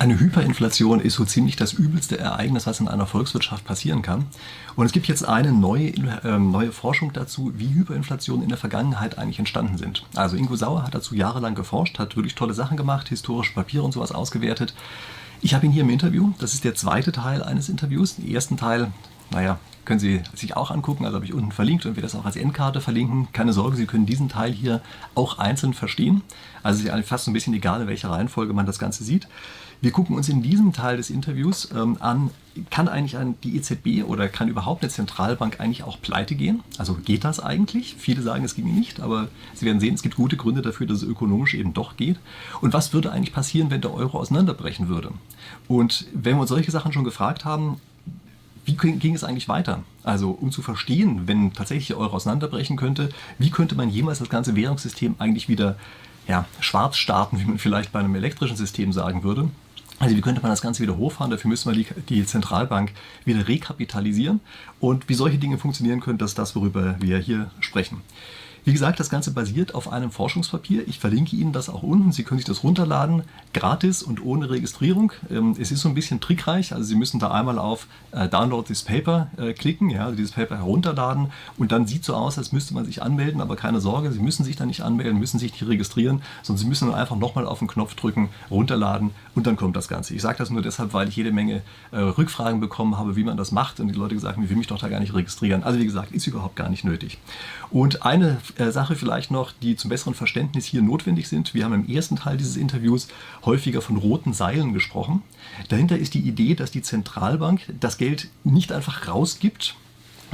Eine Hyperinflation ist so ziemlich das übelste Ereignis, was in einer Volkswirtschaft passieren kann. Und es gibt jetzt eine neue, äh, neue Forschung dazu, wie Hyperinflationen in der Vergangenheit eigentlich entstanden sind. Also Ingo Sauer hat dazu jahrelang geforscht, hat wirklich tolle Sachen gemacht, historische Papiere und sowas ausgewertet. Ich habe ihn hier im Interview. Das ist der zweite Teil eines Interviews. Den ersten Teil, naja, können Sie sich auch angucken. Also habe ich unten verlinkt und wir das auch als Endkarte verlinken. Keine Sorge, Sie können diesen Teil hier auch einzeln verstehen. Also es ist fast so ein bisschen egal, in welcher Reihenfolge man das Ganze sieht. Wir gucken uns in diesem Teil des Interviews ähm, an, kann eigentlich ein, die EZB oder kann überhaupt eine Zentralbank eigentlich auch pleite gehen? Also geht das eigentlich? Viele sagen, es ginge nicht, aber Sie werden sehen, es gibt gute Gründe dafür, dass es ökonomisch eben doch geht. Und was würde eigentlich passieren, wenn der Euro auseinanderbrechen würde? Und wenn wir uns solche Sachen schon gefragt haben, wie ging es eigentlich weiter? Also um zu verstehen, wenn tatsächlich der Euro auseinanderbrechen könnte, wie könnte man jemals das ganze Währungssystem eigentlich wieder ja, schwarz starten, wie man vielleicht bei einem elektrischen System sagen würde? Also wie könnte man das Ganze wieder hochfahren? Dafür müssen wir die, die, Zentralbank wieder rekapitalisieren. Und wie solche Dinge funktionieren können, das ist das, worüber wir hier sprechen. Wie gesagt, das Ganze basiert auf einem Forschungspapier. Ich verlinke Ihnen das auch unten. Sie können sich das runterladen, gratis und ohne Registrierung. Ähm, es ist so ein bisschen trickreich. Also Sie müssen da einmal auf äh, Download this Paper äh, klicken, ja, also dieses Paper herunterladen und dann sieht so aus, als müsste man sich anmelden, aber keine Sorge, Sie müssen sich da nicht anmelden, müssen sich nicht registrieren, sondern Sie müssen dann einfach nochmal auf den Knopf drücken, runterladen und dann kommt das Ganze. Ich sage das nur deshalb, weil ich jede Menge äh, Rückfragen bekommen habe, wie man das macht und die Leute gesagt haben, ich will mich doch da gar nicht registrieren. Also wie gesagt, ist überhaupt gar nicht nötig. Und eine äh, Sache vielleicht noch, die zum besseren Verständnis hier notwendig sind. Wir haben im ersten Teil dieses Interviews häufiger von roten Seilen gesprochen. Dahinter ist die Idee, dass die Zentralbank das Geld nicht einfach rausgibt,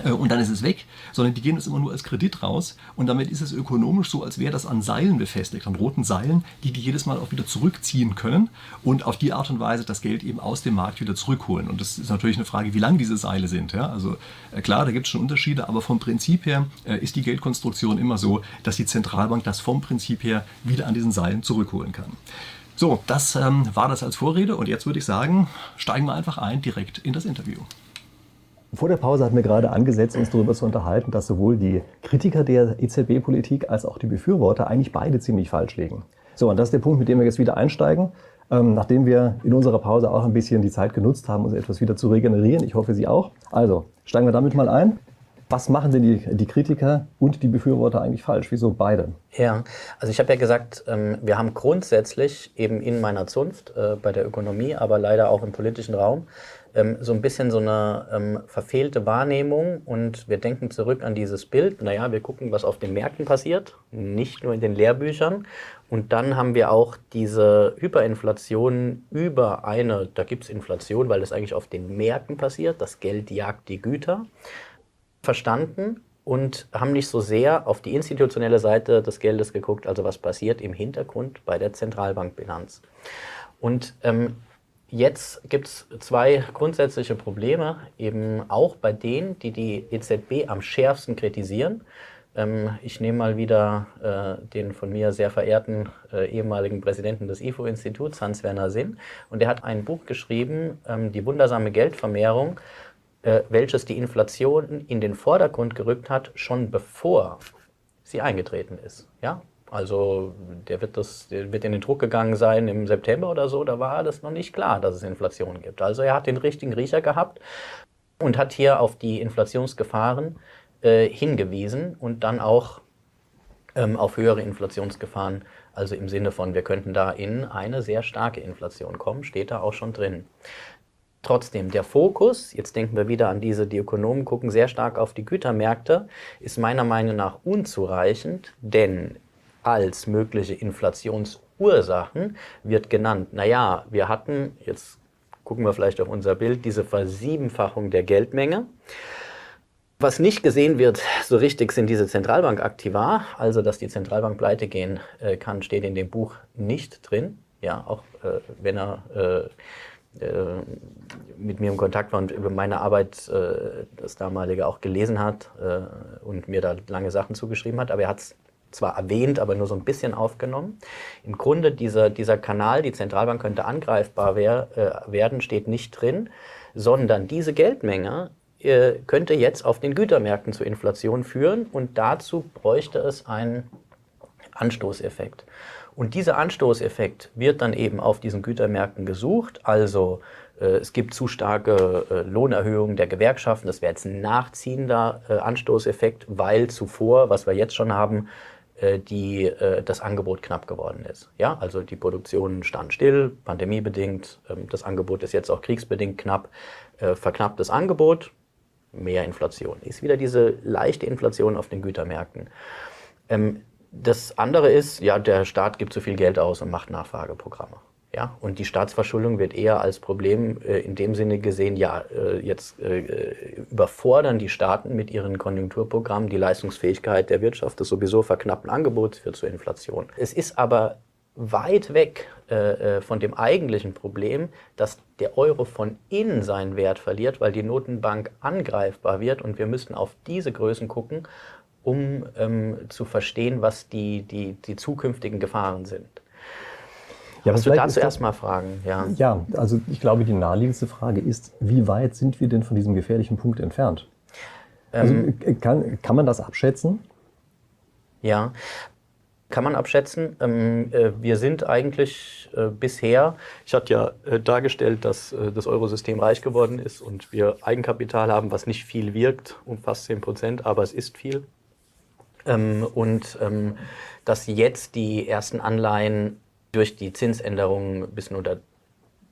und dann ist es weg, sondern die geben es immer nur als Kredit raus und damit ist es ökonomisch so, als wäre das an Seilen befestigt, an roten Seilen, die die jedes Mal auch wieder zurückziehen können und auf die Art und Weise das Geld eben aus dem Markt wieder zurückholen. Und das ist natürlich eine Frage, wie lang diese Seile sind. Ja? Also äh, klar, da gibt es schon Unterschiede, aber vom Prinzip her äh, ist die Geldkonstruktion immer so, dass die Zentralbank das vom Prinzip her wieder an diesen Seilen zurückholen kann. So, das ähm, war das als Vorrede und jetzt würde ich sagen, steigen wir einfach ein direkt in das Interview. Vor der Pause hatten wir gerade angesetzt, uns darüber zu unterhalten, dass sowohl die Kritiker der EZB-Politik als auch die Befürworter eigentlich beide ziemlich falsch liegen. So, und das ist der Punkt, mit dem wir jetzt wieder einsteigen. Ähm, nachdem wir in unserer Pause auch ein bisschen die Zeit genutzt haben, uns etwas wieder zu regenerieren. Ich hoffe, Sie auch. Also, steigen wir damit mal ein. Was machen denn die, die Kritiker und die Befürworter eigentlich falsch? Wieso beide? Ja, also ich habe ja gesagt, ähm, wir haben grundsätzlich eben in meiner Zunft äh, bei der Ökonomie, aber leider auch im politischen Raum ähm, so ein bisschen so eine ähm, verfehlte Wahrnehmung und wir denken zurück an dieses Bild. Naja, wir gucken, was auf den Märkten passiert, nicht nur in den Lehrbüchern. Und dann haben wir auch diese Hyperinflation über eine, da gibt es Inflation, weil das eigentlich auf den Märkten passiert, das Geld jagt die Güter, verstanden und haben nicht so sehr auf die institutionelle Seite des Geldes geguckt, also was passiert im Hintergrund bei der Zentralbankbilanz. Und ähm, Jetzt gibt es zwei grundsätzliche Probleme, eben auch bei denen, die die EZB am schärfsten kritisieren. Ähm, ich nehme mal wieder äh, den von mir sehr verehrten äh, ehemaligen Präsidenten des IFO-Instituts, Hans-Werner Sinn. Und er hat ein Buch geschrieben, ähm, Die wundersame Geldvermehrung, äh, welches die Inflation in den Vordergrund gerückt hat, schon bevor sie eingetreten ist. Ja? Also der wird, das, der wird in den Druck gegangen sein im September oder so, da war das noch nicht klar, dass es Inflation gibt. Also er hat den richtigen Riecher gehabt und hat hier auf die Inflationsgefahren äh, hingewiesen und dann auch ähm, auf höhere Inflationsgefahren, also im Sinne von, wir könnten da in eine sehr starke Inflation kommen, steht da auch schon drin. Trotzdem, der Fokus, jetzt denken wir wieder an diese, die Ökonomen gucken sehr stark auf die Gütermärkte, ist meiner Meinung nach unzureichend, denn als mögliche Inflationsursachen wird genannt, naja, wir hatten, jetzt gucken wir vielleicht auf unser Bild, diese Versiebenfachung der Geldmenge. Was nicht gesehen wird so richtig, sind diese Zentralbankaktiva. Also, dass die Zentralbank pleite gehen äh, kann, steht in dem Buch nicht drin. Ja, auch äh, wenn er äh, äh mit mir im Kontakt war und über meine Arbeit äh, das damalige auch gelesen hat äh, und mir da lange Sachen zugeschrieben hat. Aber er hat es zwar erwähnt, aber nur so ein bisschen aufgenommen. Im Grunde dieser, dieser Kanal, die Zentralbank könnte angreifbar wär, äh, werden, steht nicht drin, sondern diese Geldmenge äh, könnte jetzt auf den Gütermärkten zur Inflation führen und dazu bräuchte es einen Anstoßeffekt. Und dieser Anstoßeffekt wird dann eben auf diesen Gütermärkten gesucht. Also äh, es gibt zu starke äh, Lohnerhöhungen der Gewerkschaften. Das wäre jetzt ein nachziehender äh, Anstoßeffekt, weil zuvor, was wir jetzt schon haben, die, das Angebot knapp geworden ist. Ja, also die Produktion stand still, pandemiebedingt. Ähm, das Angebot ist jetzt auch kriegsbedingt knapp. Verknapptes Angebot, mehr Inflation. Ist wieder diese leichte Inflation auf den Gütermärkten. Ähm, das andere ist, ja, der Staat gibt zu viel Geld aus und macht Nachfrageprogramme. Ja, und die Staatsverschuldung wird eher als Problem äh, in dem Sinne gesehen, ja, äh, jetzt äh, überfordern die Staaten mit ihren Konjunkturprogrammen die Leistungsfähigkeit der Wirtschaft, das sowieso verknappten Angebots führt zur Inflation. Es ist aber weit weg äh, äh, von dem eigentlichen Problem, dass der Euro von innen seinen Wert verliert, weil die Notenbank angreifbar wird und wir müssten auf diese Größen gucken, um ähm, zu verstehen, was die, die, die zukünftigen Gefahren sind. Ja, Was du dazu erstmal fragen? Ja. ja, also ich glaube, die naheliegendste Frage ist, wie weit sind wir denn von diesem gefährlichen Punkt entfernt? Also ähm, kann, kann man das abschätzen? Ja, kann man abschätzen. Ähm, äh, wir sind eigentlich äh, bisher, ich hatte ja äh, dargestellt, dass äh, das Eurosystem reich geworden ist und wir Eigenkapital haben, was nicht viel wirkt, um fast 10 Prozent, aber es ist viel. Ähm, und dass jetzt die ersten Anleihen durch die Zinsänderungen ein bisschen unter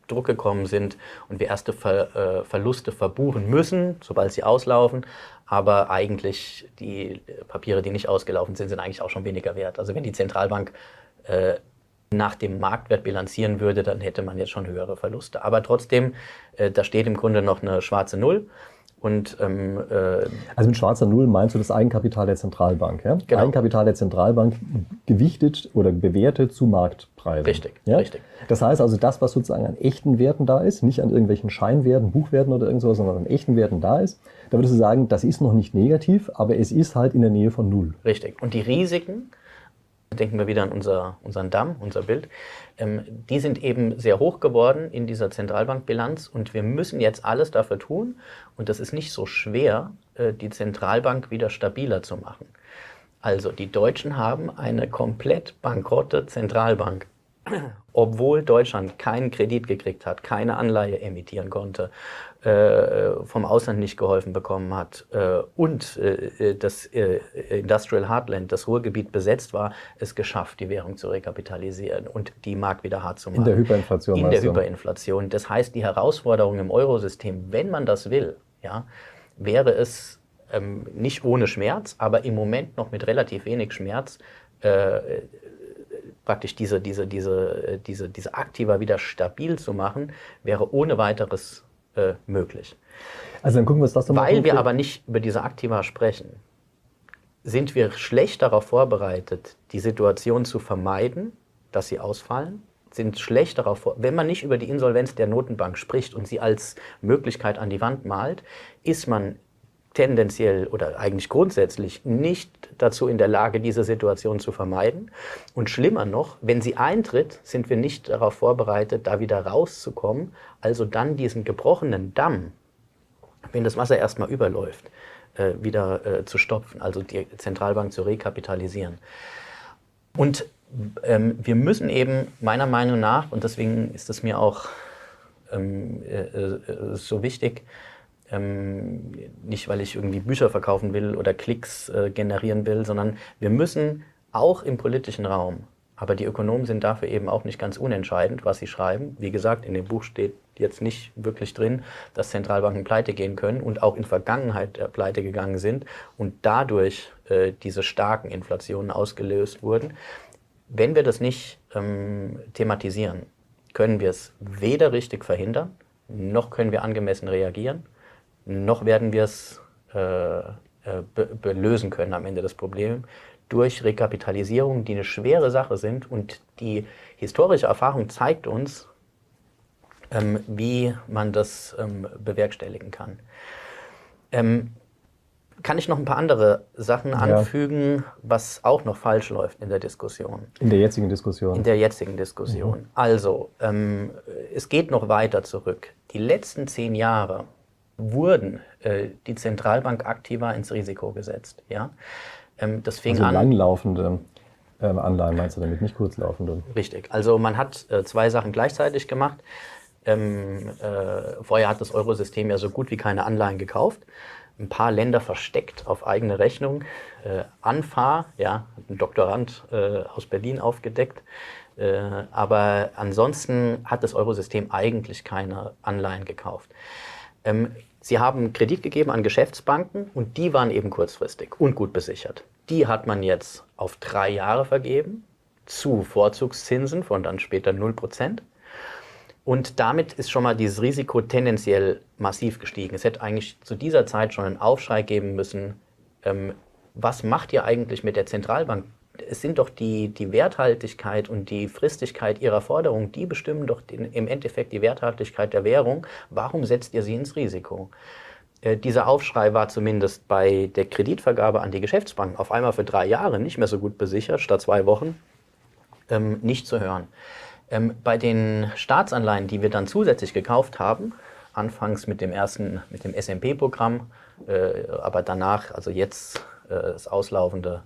Druck gekommen sind und wir erste Ver, äh, Verluste verbuchen müssen, sobald sie auslaufen. Aber eigentlich die Papiere, die nicht ausgelaufen sind, sind eigentlich auch schon weniger wert. Also wenn die Zentralbank äh, nach dem Marktwert bilanzieren würde, dann hätte man jetzt schon höhere Verluste. Aber trotzdem, äh, da steht im Grunde noch eine schwarze Null. Und, ähm, äh, also mit schwarzer Null meinst du das Eigenkapital der Zentralbank, ja? Genau. Eigenkapital der Zentralbank gewichtet oder bewertet zu Marktpreisen. Richtig, ja? richtig. Das heißt also, das, was sozusagen an echten Werten da ist, nicht an irgendwelchen Scheinwerten, Buchwerten oder irgendwas, sondern an echten Werten da ist, da würdest du sagen, das ist noch nicht negativ, aber es ist halt in der Nähe von Null. Richtig. Und die Risiken, denken wir wieder an unser, unseren Damm, unser Bild, ähm, die sind eben sehr hoch geworden in dieser Zentralbankbilanz und wir müssen jetzt alles dafür tun und das ist nicht so schwer, äh, die Zentralbank wieder stabiler zu machen. Also die Deutschen haben eine komplett bankrotte Zentralbank obwohl Deutschland keinen Kredit gekriegt hat, keine Anleihe emittieren konnte, vom Ausland nicht geholfen bekommen hat äh, und äh, das äh, Industrial Heartland, das Ruhrgebiet besetzt war, es geschafft, die Währung zu rekapitalisieren und die Mark wieder hart zu machen. In der Hyperinflation. In der Hyperinflation. Das heißt, die Herausforderung im Eurosystem, wenn man das will, ja, wäre es ähm, nicht ohne Schmerz, aber im Moment noch mit relativ wenig Schmerz, äh, praktisch diese, diese, diese, äh, diese, diese Aktiva wieder stabil zu machen, wäre ohne weiteres äh, möglich. Also dann gucken wir uns das doch mal Weil wir aber nicht über diese Aktiva sprechen, sind wir schlecht darauf vorbereitet, die Situation zu vermeiden, dass sie ausfallen, sind schlecht darauf vor. Wenn man nicht über die Insolvenz der Notenbank spricht und sie als Möglichkeit an die Wand malt, ist man tendenziell oder eigentlich grundsätzlich nicht dazu in der Lage, diese Situation zu vermeiden. Und schlimmer noch, wenn sie eintritt, sind wir nicht darauf vorbereitet, da wieder rauszukommen, also dann diesen gebrochenen Damm, wenn das Wasser erstmal überläuft, äh, wieder äh, zu stopfen, also die Zentralbank zu rekapitalisieren. Und ähm, wir müssen eben meiner Meinung nach, und deswegen ist es mir auch ähm, äh, so wichtig, ähm, nicht, weil ich irgendwie Bücher verkaufen will oder Klicks äh, generieren will, sondern wir müssen auch im politischen Raum, aber die Ökonomen sind dafür eben auch nicht ganz unentscheidend, was sie schreiben. Wie gesagt, in dem Buch steht jetzt nicht wirklich drin, dass Zentralbanken pleite gehen können und auch in Vergangenheit äh, pleite gegangen sind und dadurch äh, diese starken Inflationen ausgelöst wurden. Wenn wir das nicht ähm, thematisieren, können wir es weder richtig verhindern, noch können wir angemessen reagieren noch werden wir es äh, äh lösen können am Ende des Problems durch Rekapitalisierung, die eine schwere Sache sind. Und die historische Erfahrung zeigt uns, ähm, wie man das ähm, bewerkstelligen kann. Ähm, kann ich noch ein paar andere Sachen anfügen, ja. was auch noch falsch läuft in der Diskussion? In der jetzigen Diskussion. In der jetzigen Diskussion. Mhm. Also, ähm, es geht noch weiter zurück. Die letzten zehn Jahre wurden äh, die Zentralbank aktiver ins Risiko gesetzt. Ja? Ähm, das fing also an. langlaufende Ähm, Anleihen meinst du damit, nicht kurzlaufende? Richtig. Also man hat äh, zwei Sachen gleichzeitig gemacht. Ähm, äh, vorher hat das Eurosystem ja so gut wie keine Anleihen gekauft. Ein paar Länder versteckt auf eigene Rechnung. Äh, Anfa, ja, ein Doktorand äh, aus Berlin aufgedeckt. Äh, aber ansonsten hat das Eurosystem eigentlich keine Anleihen gekauft. Ähm, sie haben Kredit gegeben an Geschäftsbanken und die waren eben kurzfristig und gut besichert. Die hat man jetzt auf drei Jahre vergeben zu Vorzugszinsen von dann später 0%. Und damit ist schon mal dieses Risiko tendenziell massiv gestiegen. Es hätte eigentlich zu dieser Zeit schon einen Aufschrei geben müssen. Ähm, was macht ihr eigentlich mit der Zentralbank? Es sind doch die, die Werthaltigkeit und die Fristigkeit ihrer Forderungen, die bestimmen doch den, im Endeffekt die Werthaltigkeit der Währung. Warum setzt ihr sie ins Risiko? Äh, dieser Aufschrei war zumindest bei der Kreditvergabe an die Geschäftsbanken auf einmal für drei Jahre nicht mehr so gut besichert, statt zwei Wochen, ähm, nicht zu hören. Ähm, bei den Staatsanleihen, die wir dann zusätzlich gekauft haben, anfangs mit dem ersten, mit dem SMP-Programm, äh, aber danach, also jetzt äh, das auslaufende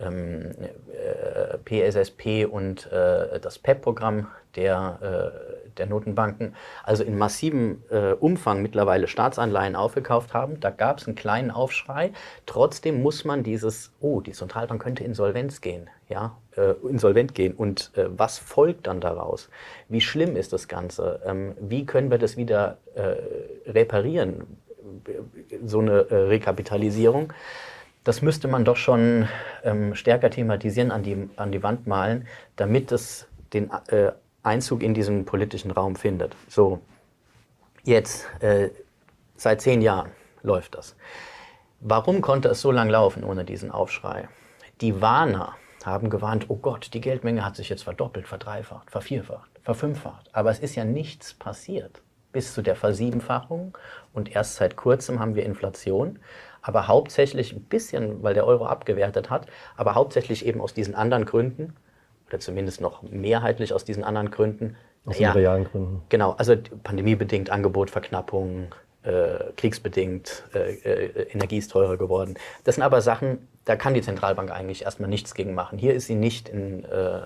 ähm, äh, PSSP und äh, das PEP-Programm der, äh, der Notenbanken, also in massivem äh, Umfang mittlerweile Staatsanleihen aufgekauft haben. Da gab es einen kleinen Aufschrei. Trotzdem muss man dieses, oh, die Zentralbank könnte Insolvenz gehen, ja, äh, insolvent gehen. Und äh, was folgt dann daraus? Wie schlimm ist das Ganze? Ähm, wie können wir das wieder reparieren? So eine Rekapitalisierung das müsste man doch schon ähm, stärker thematisieren, an die, an die Wand malen, damit es den äh, Einzug in diesen politischen Raum findet. So, jetzt, äh, seit zehn Jahren läuft das. Warum konnte es so lange laufen ohne diesen Aufschrei? Die Warner haben gewarnt, oh Gott, die Geldmenge hat sich jetzt verdoppelt, verdreifacht, vervierfacht, verfünffacht. Aber es ist ja nichts passiert bis zu der Versiebenfachung und erst seit kurzem haben wir Inflation aber hauptsächlich ein bisschen, weil der Euro abgewertet hat, aber hauptsächlich eben aus diesen anderen Gründen, oder zumindest noch mehrheitlich aus diesen anderen Gründen. Aus den ja, realen Gründen. Genau, also pandemiebedingt, Angebotverknappung, äh, kriegsbedingt, äh, äh, Energie ist teurer geworden. Das sind aber Sachen, da kann die Zentralbank eigentlich erstmal nichts gegen machen. Hier ist sie nicht in äh,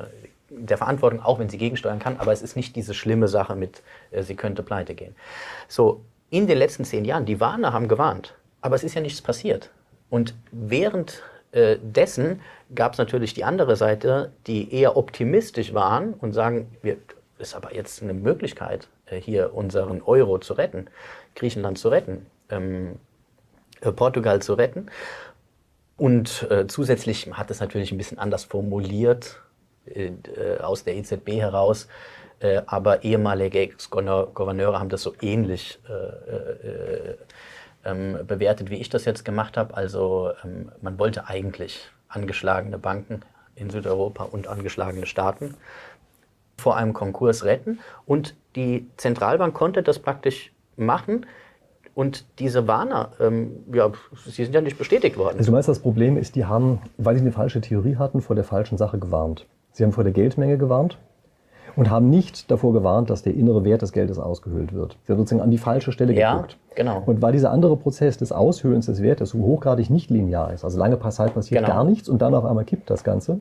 der Verantwortung, auch wenn sie gegensteuern kann, aber es ist nicht diese schlimme Sache mit, äh, sie könnte pleite gehen. So, in den letzten zehn Jahren, die Warner haben gewarnt. Aber es ist ja nichts passiert. Und während äh, dessen gab es natürlich die andere Seite, die eher optimistisch waren und sagen, wir, ist aber jetzt eine Möglichkeit, äh, hier unseren Euro zu retten, Griechenland zu retten, ähm, äh, Portugal zu retten. Und äh, zusätzlich hat es natürlich ein bisschen anders formuliert äh, äh, aus der EZB heraus, aber ehemalige Ex-Gouverneure haben das so ähnlich ähm, bewertet, wie ich das jetzt gemacht habe. Also ähm, man wollte eigentlich angeschlagene Banken in Südeuropa und angeschlagene Staaten vor einem Konkurs retten. Und die Zentralbank konnte das praktisch machen. Und diese Warner, ähm, ja, sie sind ja nicht bestätigt worden. Also du meinst, das Problem ist, die haben, weil sie eine falsche Theorie hatten, vor der falschen Sache gewarnt. Sie haben vor der Geldmenge gewarnt und haben nicht davor gewarnt, dass der innere Wert des Geldes ausgehöhlt wird. Sie haben sozusagen an die falsche Stelle ja, geguckt. Genau. Und weil dieser andere Prozess des Aushöhlens des Wertes so hochgradig nicht linear ist, also lange Zeit passiert genau. gar nichts und dann auf einmal kippt das Ganze.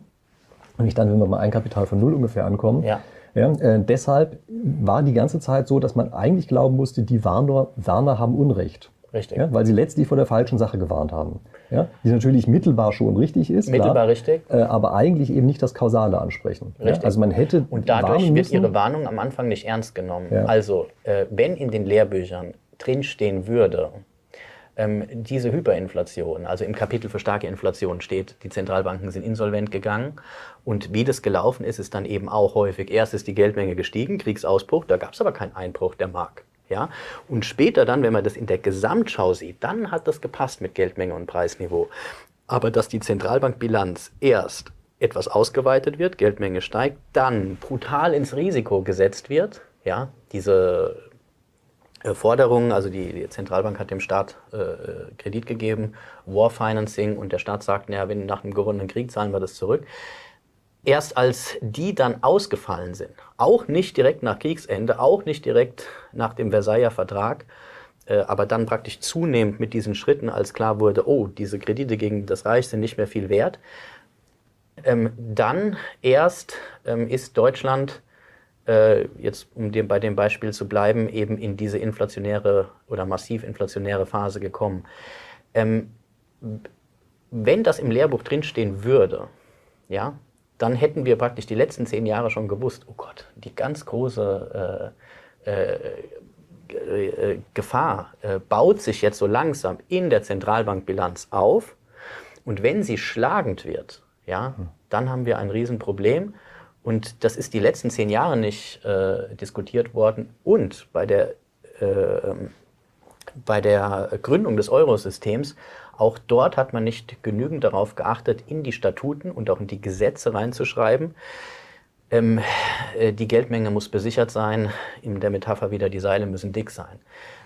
Und nicht dann, wenn wir mal ein Kapital von null ungefähr ankommen. Ja. Ja, äh, deshalb war die ganze Zeit so, dass man eigentlich glauben musste, die Warner, Warner haben Unrecht. Richtig. Ja, weil sie letztlich vor der falschen Sache gewarnt haben. Ja, die natürlich mittelbar schon richtig ist. Mittelbar klar, richtig. Äh, aber eigentlich eben nicht das Kausale ansprechen. Richtig. Ja, also man hätte. Und dadurch wird ihre Warnung am Anfang nicht ernst genommen. Also, äh, wenn in den Lehrbüchern drinstehen würde, ähm, diese Hyperinflation, also im Kapitel für starke Inflation steht, die Zentralbanken sind insolvent gegangen. Und wie das gelaufen ist, ist dann eben auch häufig, erst ist die Geldmenge gestiegen, Kriegsausbruch, da gab es aber keinen Einbruch der Mark. Ja? Und später dann, wenn man das in der Gesamtschau sieht, dann hat das gepasst mit Geldmenge und Preisniveau. Aber dass die Zentralbankbilanz erst etwas ausgeweitet wird, Geldmenge steigt, dann brutal ins Risiko gesetzt wird, ja, diese äh, Forderungen, also die, Zentralbank hat dem Staat äh, Kredit gegeben, War Financing und der Staat sagt, naja, wenn nach einem gewonnenen Krieg zahlen wir das zurück erst als die dann ausgefallen sind, auch nicht direkt nach Kriegsende, auch nicht direkt nach dem Versailler Vertrag, äh, aber dann praktisch zunehmend mit diesen Schritten, als klar wurde, oh, diese Kredite gegen das Reich sind nicht mehr viel wert, Ähm, dann erst ähm, ist Deutschland, äh, jetzt um dem, bei dem Beispiel zu bleiben, eben in diese inflationäre oder massiv inflationäre Phase gekommen. Ähm, wenn das im Lehrbuch drinstehen würde, ja, dann hätten wir praktisch die letzten zehn Jahre schon gewusst, oh Gott, die ganz große äh, äh, äh Gefahr äh, baut sich jetzt so langsam in der Zentralbankbilanz auf. Und wenn sie schlagend wird, ja, dann haben wir ein Riesenproblem. Und das ist die letzten zehn Jahre nicht äh, diskutiert worden. Und bei der, äh, bei der Gründung des Eurosystems, auch dort hat man nicht genügend darauf geachtet, in die Statuten und auch in die Gesetze reinzuschreiben. Ähm, äh, die Geldmenge muss besichert sein, in der Metapher wieder, die Seile müssen dick sein.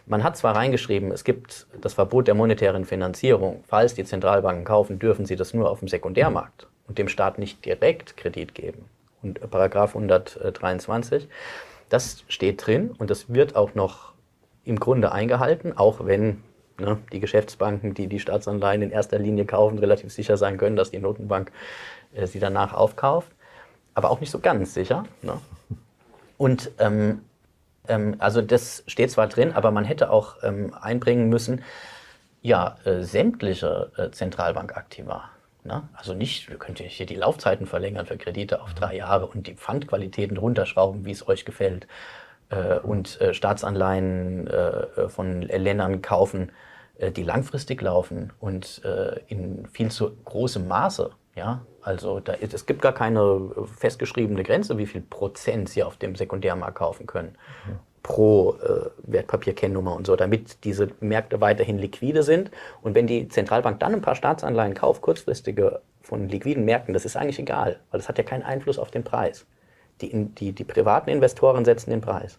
Man hat zwar reingeschrieben, es gibt das Verbot der monetären Finanzierung. Falls die Zentralbanken kaufen, dürfen sie das nur auf dem Sekundärmarkt und dem Staat nicht direkt Kredit geben. Und Paragraph 123, das steht drin und das wird auch noch im Grunde eingehalten, auch wenn ne, die Geschäftsbanken, die die Staatsanleihen in erster Linie kaufen, relativ sicher sein können, dass die Notenbank äh, sie danach aufkauft. Aber auch nicht so ganz sicher. Ne? Und ähm, ähm, also das steht zwar drin, aber man hätte auch ähm, einbringen müssen, ja, äh, sämtliche äh, Zentralbankaktiva. Ne? Also nicht, ihr könnt hier die Laufzeiten verlängern für Kredite auf drei Jahre und die Pfandqualitäten runterschrauben, wie es euch gefällt. Äh, und äh, Staatsanleihen äh, von Ländern kaufen, die langfristig laufen und in viel zu großem Maße. Ja, also da, es gibt gar keine festgeschriebene Grenze, wie viel Prozent Sie auf dem Sekundärmarkt kaufen können. Mhm. Pro äh, Wertpapierkennnummer und so, damit diese Märkte weiterhin liquide sind. Und wenn die Zentralbank dann ein paar Staatsanleihen kauft, kurzfristige von liquiden Märkten, das ist eigentlich egal, weil das hat ja keinen Einfluss auf den Preis. Die, die, die privaten Investoren setzen den Preis.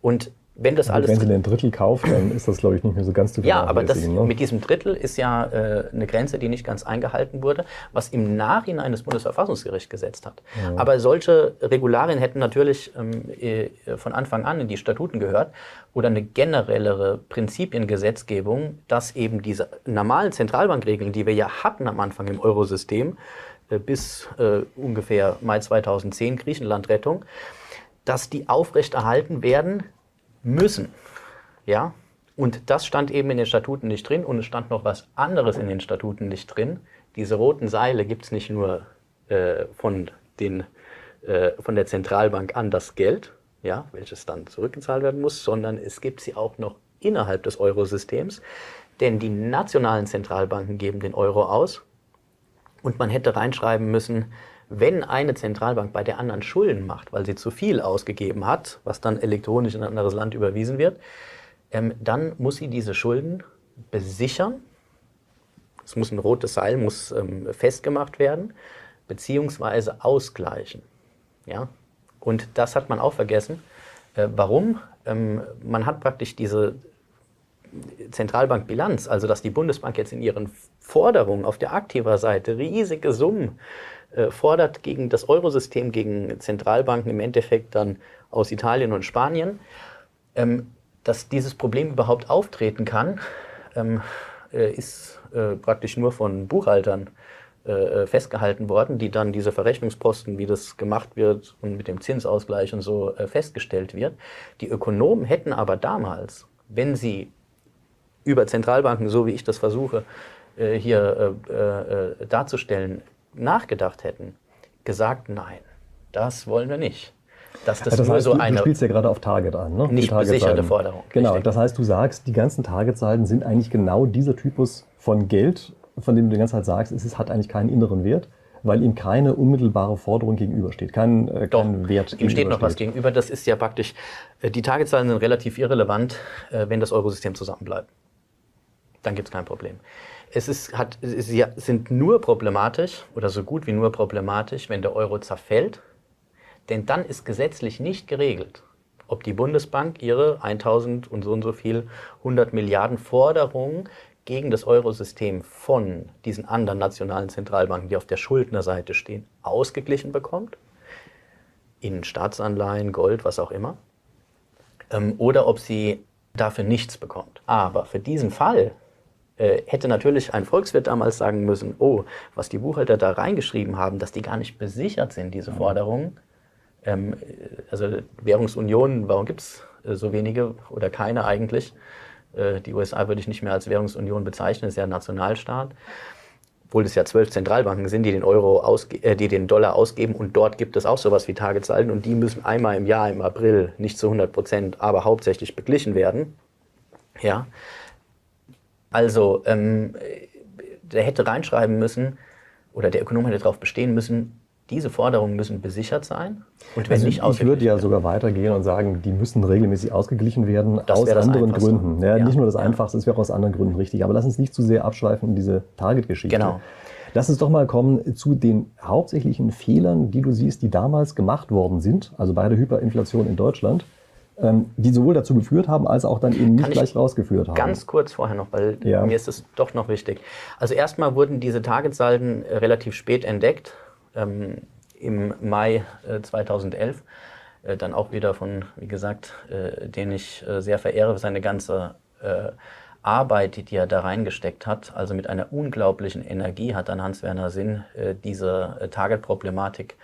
Und wenn das alles. Wenn sie ein Drittel kauft, dann ist das, glaube ich, nicht mehr so ganz zu Ja, aber das, ne? mit diesem Drittel ist ja äh, eine Grenze, die nicht ganz eingehalten wurde, was im Nachhinein das Bundesverfassungsgericht gesetzt hat. Ja. Aber solche Regularien hätten natürlich ähm, äh, von Anfang an in die Statuten gehört oder eine generellere Prinzipiengesetzgebung, dass eben diese normalen Zentralbankregeln, die wir ja hatten am Anfang im Eurosystem, äh, bis äh, ungefähr Mai 2010 Griechenlandrettung, dass die aufrechterhalten werden müssen. Ja? Und das stand eben in den Statuten nicht drin und es stand noch was anderes in den Statuten nicht drin. Diese roten Seile gibt es nicht nur äh, von, den, äh, von der Zentralbank an das Geld, ja, welches dann zurückgezahlt werden muss, sondern es gibt sie auch noch innerhalb des Eurosystems. Denn die nationalen Zentralbanken geben den Euro aus und man hätte reinschreiben müssen, wenn eine Zentralbank bei der anderen Schulden macht, weil sie zu viel ausgegeben hat, was dann elektronisch in ein anderes Land überwiesen wird, ähm, dann muss sie diese Schulden besichern. Es muss ein rotes Seil muss ähm, festgemacht werden, beziehungsweise ausgleichen. Ja? Und das hat man auch vergessen. Äh, warum? Ähm, man hat praktisch diese Zentralbankbilanz, also dass die Bundesbank jetzt in ihren Forderungen auf der aktiver Seite riesige Summen äh, fordert gegen das Eurosystem, gegen Zentralbanken im Endeffekt dann aus Italien und Spanien, ähm, dass dieses Problem überhaupt auftreten kann, ähm, äh, ist äh, praktisch nur von Buchhaltern äh, festgehalten worden, die dann diese Verrechnungsposten, wie das gemacht wird und mit dem Zinsausgleich und so festgestellt wird. Die Ökonomen hätten aber damals, wenn sie über Zentralbanken, so wie ich das versuche, hier darzustellen, nachgedacht hätten, gesagt, nein, das wollen wir nicht. Dass das, das heißt, so du, du spielst ja gerade auf Target an, ne? Nicht besicherte Forderung. Genau, richtig. das heißt, du sagst, die ganzen Targetseiten sind eigentlich genau dieser Typus von Geld, von dem du die ganze Zeit sagst, es hat eigentlich keinen inneren Wert, weil ihm keine unmittelbare Forderung gegenübersteht, kein, äh, kein Wert Ihm steht noch was gegenüber. Das ist ja praktisch, äh, die Targetzahlen sind relativ irrelevant, äh, wenn das Eurosystem zusammenbleibt. Dann gibt es kein Problem. Es ist, hat, sie sind nur problematisch oder so gut wie nur problematisch, wenn der Euro zerfällt, denn dann ist gesetzlich nicht geregelt, ob die Bundesbank ihre 1000 und so und so viel 100 Milliarden Forderungen gegen das Eurosystem von diesen anderen nationalen Zentralbanken, die auf der Schuldnerseite stehen, ausgeglichen bekommt, in Staatsanleihen, Gold, was auch immer, ähm, oder ob sie dafür nichts bekommt. Aber für diesen Fall hätte natürlich ein Volkswirt damals sagen müssen, oh, was die Buchhalter da reingeschrieben haben, dass die gar nicht besichert sind, diese Forderungen. Ähm, also Währungsunion, warum gibt es äh, so wenige oder keine eigentlich? Äh, die USA würde ich nicht mehr als Währungsunion bezeichnen, ist ja ein Nationalstaat. Obwohl es ja zwölf Zentralbanken sind, die den Euro ausge äh, die den Dollar ausgeben und dort gibt es auch sowas wie Tagessalden und die müssen einmal im Jahr im April nicht zu 100 Prozent, aber hauptsächlich beglichen werden. Ja, also ähm, der hätte reinschreiben müssen oder der Ökonom hätte darauf bestehen müssen, diese Forderungen müssen besichert sein. Und wenn also nicht ich würde ja sogar weitergehen und sagen, die müssen regelmäßig ausgeglichen werden das aus anderen Gründen. Ja, ja, nicht nur das. Einfachste, es wäre aus anderen Gründen richtig. Aber lass uns nicht zu sehr abschweifen in diese Target-Geschichte. Genau. Lass uns doch mal kommen zu den hauptsächlichen Fehlern, die du siehst, die damals gemacht worden sind, also bei der Hyperinflation in Deutschland die sowohl dazu geführt haben, als auch dann eben nicht gleich rausgeführt haben. Ganz kurz vorher noch, weil ja. mir ist es doch noch wichtig. Also erstmal wurden diese Targetsalden äh, relativ spät entdeckt, ähm, im Mai äh, 2011. Äh, dann auch wieder von, wie gesagt, äh, den ich äh, sehr verehre für seine ganze äh, Arbeit, die er da reingesteckt hat. Also mit einer unglaublichen Energie hat dann Hans-Werner Sinn diese Target-Problematik ähm,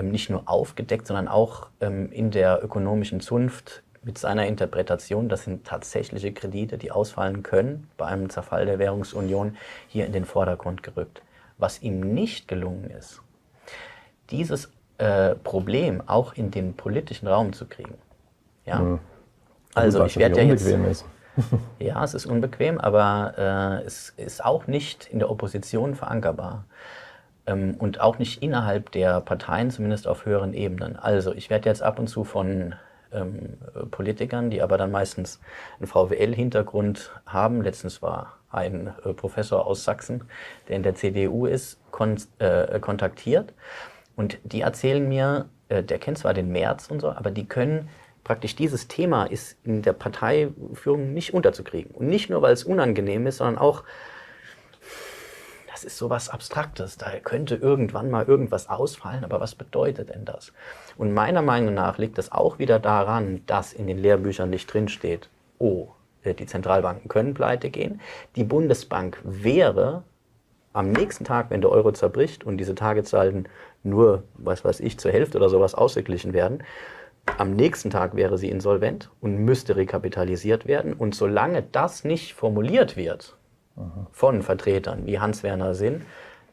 nicht nur aufgedeckt, sondern auch ähm, in der ökonomischen Zunft mit seiner Interpretation, das sind tatsächliche Kredite, die ausfallen können bei einem Zerfall der Währungsunion, hier in den Vordergrund gerückt. Was ihm nicht gelungen ist, dieses äh, Problem auch in den politischen Raum zu kriegen. Ja. Mhm. Also ich werde ja jetzt. Ist. ja, es ist unbequem, aber äh, es ist auch nicht in der Opposition verankerbar ähm, und auch nicht innerhalb der Parteien, zumindest auf höheren Ebenen. Also ich werde jetzt ab und zu von ähm, Politikern, die aber dann meistens einen VWL-Hintergrund haben, letztens war ein äh, Professor aus Sachsen, der in der CDU ist, kon äh, kontaktiert und die erzählen mir, äh, der kennt zwar den März und so, aber die können praktisch dieses Thema ist in der Parteiführung nicht unterzukriegen. Und nicht nur, weil es unangenehm ist, sondern auch, das ist sowas Abstraktes. Da könnte irgendwann mal irgendwas ausfallen, aber was bedeutet denn das? Und meiner Meinung nach liegt es auch wieder daran, dass in den Lehrbüchern nicht drinsteht, oh, äh, die Zentralbanken können pleite gehen. Die Bundesbank wäre am nächsten Tag, wenn der Euro zerbricht und diese Tagessalden nur, was weiß ich, zur Hälfte oder sowas ausgeglichen werden, am nächsten Tag wäre sie insolvent und müsste rekapitalisiert werden. Und solange das nicht formuliert wird, von Vertretern wie Hans-Werner Sinn,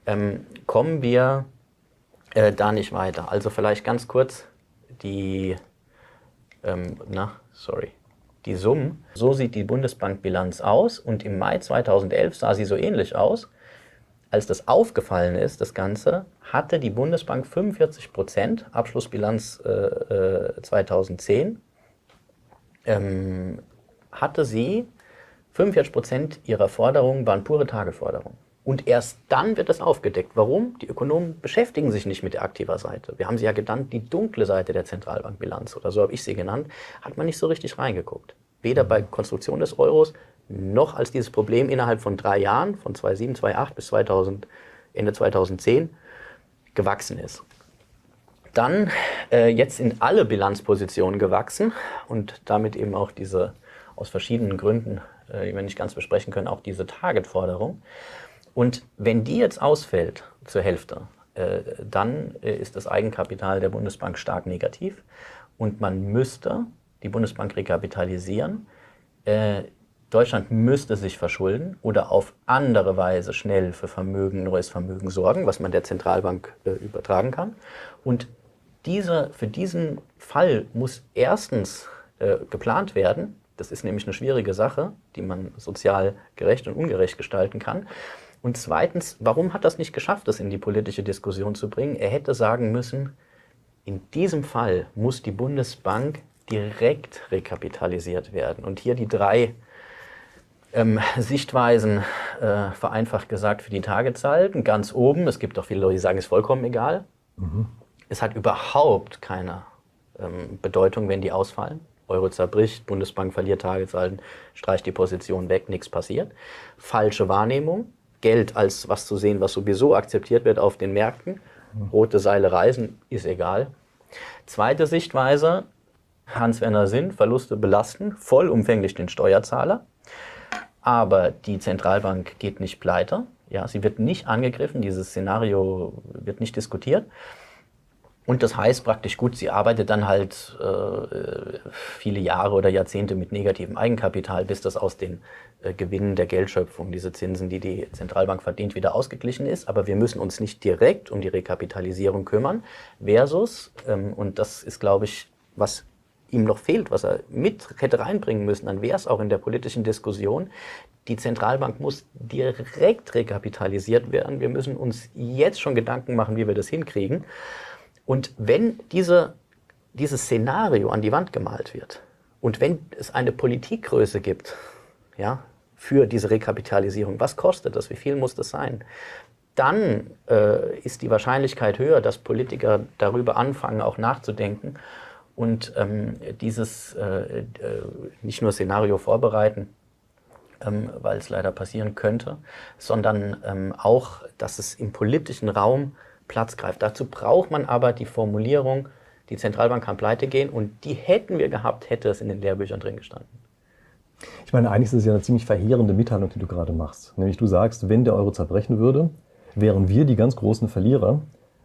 ähm, kommen wir äh, da nicht weiter. Also vielleicht ganz kurz die, ähm, na, sorry, die Summen. So sieht die Bundesbankbilanz aus und im Mai 2011 sah sie so ähnlich aus. Als das aufgefallen ist, das Ganze, hatte die Bundesbank 45 Prozent, Abschlussbilanz äh, äh, 2010, ähm, hatte sie 45 Prozent ihrer Forderungen waren pure Tageforderungen. Und erst dann wird das aufgedeckt. Warum? Die Ökonomen beschäftigen sich nicht mit der aktiver Seite. Wir haben sie ja genannt, die dunkle Seite der Zentralbankbilanz oder so habe ich sie genannt, hat man nicht so richtig reingeguckt. Weder bei Konstruktion des Euros noch als dieses Problem innerhalb von drei Jahren, von 2007, 2008 bis 2000, Ende 2010, gewachsen ist. Dann äh, jetzt in alle Bilanzpositionen gewachsen und damit eben auch diese aus verschiedenen Gründen äh, die wir nicht ganz besprechen können, auch diese Target-Forderung. Und wenn die jetzt ausfällt zur Hälfte, äh, dann äh, ist das Eigenkapital der Bundesbank stark negativ und man müsste die Bundesbank rekapitalisieren. Deutschland müsste sich verschulden oder auf andere Weise schnell für Vermögen, neues Vermögen sorgen, was man der Zentralbank äh, übertragen kann. Und diese, für diesen Fall muss erstens äh, geplant werden, das ist nämlich eine schwierige Sache, die man sozial gerecht und ungerecht gestalten kann. Und zweitens, warum hat das nicht geschafft, das in die politische Diskussion zu bringen? Er hätte sagen müssen, in diesem Fall muss die Bundesbank direkt rekapitalisiert werden. Und hier die drei ähm, Sichtweisen, äh, vereinfacht gesagt, für die Tagezahl. Ganz oben, es gibt auch viele Leute, die sagen, es ist vollkommen egal. Mhm. Es hat überhaupt keine ähm, Bedeutung, wenn die ausfallen. Euro zerbricht, Bundesbank verliert Tagessalden, streicht die Position weg, nichts passiert. Falsche Wahrnehmung, Geld als was zu sehen, was sowieso akzeptiert wird auf den Märkten. Rote Seile reisen, ist egal. Zweite Sichtweise, Hans-Werner Sinn, Verluste belasten vollumfänglich den Steuerzahler. aber die Zentralbank geht nicht pleite. Ja, sie wird nicht angegriffen, dieses Szenario wird nicht diskutiert. Und das heißt praktisch gut, sie arbeitet dann halt äh, viele Jahre oder Jahrzehnte mit negativem Eigenkapital, bis das aus den äh, Gewinnen der Geldschöpfung, diese Zinsen, die die Zentralbank verdient, wieder ausgeglichen ist. Aber wir müssen uns nicht direkt um die Rekapitalisierung kümmern. Versus, ähm, und das ist, glaube ich, was ihm noch fehlt, was er mit hätte reinbringen müssen, dann wäre es auch in der politischen Diskussion, die Zentralbank muss direkt rekapitalisiert werden. Wir müssen uns jetzt schon Gedanken machen, wie wir das hinkriegen. Und wenn diese, dieses Szenario an die Wand gemalt wird und wenn es eine Politikgröße gibt, ja, für diese Rekapitalisierung, was kostet das, wie viel muss das sein, dann äh, ist die Wahrscheinlichkeit höher, dass Politiker darüber anfangen, auch nachzudenken und ähm, dieses äh, äh, nicht nur Szenario vorbereiten, ähm, weil es leider passieren könnte, sondern ähm, auch, dass es im politischen Raum Platz greift. Dazu braucht man aber die Formulierung, die Zentralbank kann pleite gehen und die hätten wir gehabt, hätte es in den Lehrbüchern drin gestanden. Ich meine, eigentlich ist es ja eine ziemlich verheerende Mitteilung, die du gerade machst. Nämlich du sagst, wenn der Euro zerbrechen würde, wären wir die ganz großen Verlierer,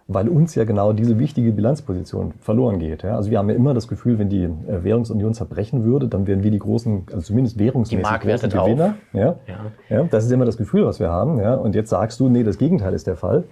weil uns ja genau diese wichtige Bilanzposition verloren geht. Ja? Also wir haben ja immer das Gefühl, wenn die äh, Währungsunion zerbrechen würde, dann wären wir die großen, also zumindest währungsmäßig großen Gewinner. Ja? Ja. ja? das ist immer das Gefühl, was wir haben. Ja? Und jetzt sagst du, nee, das Gegenteil ist der Fall.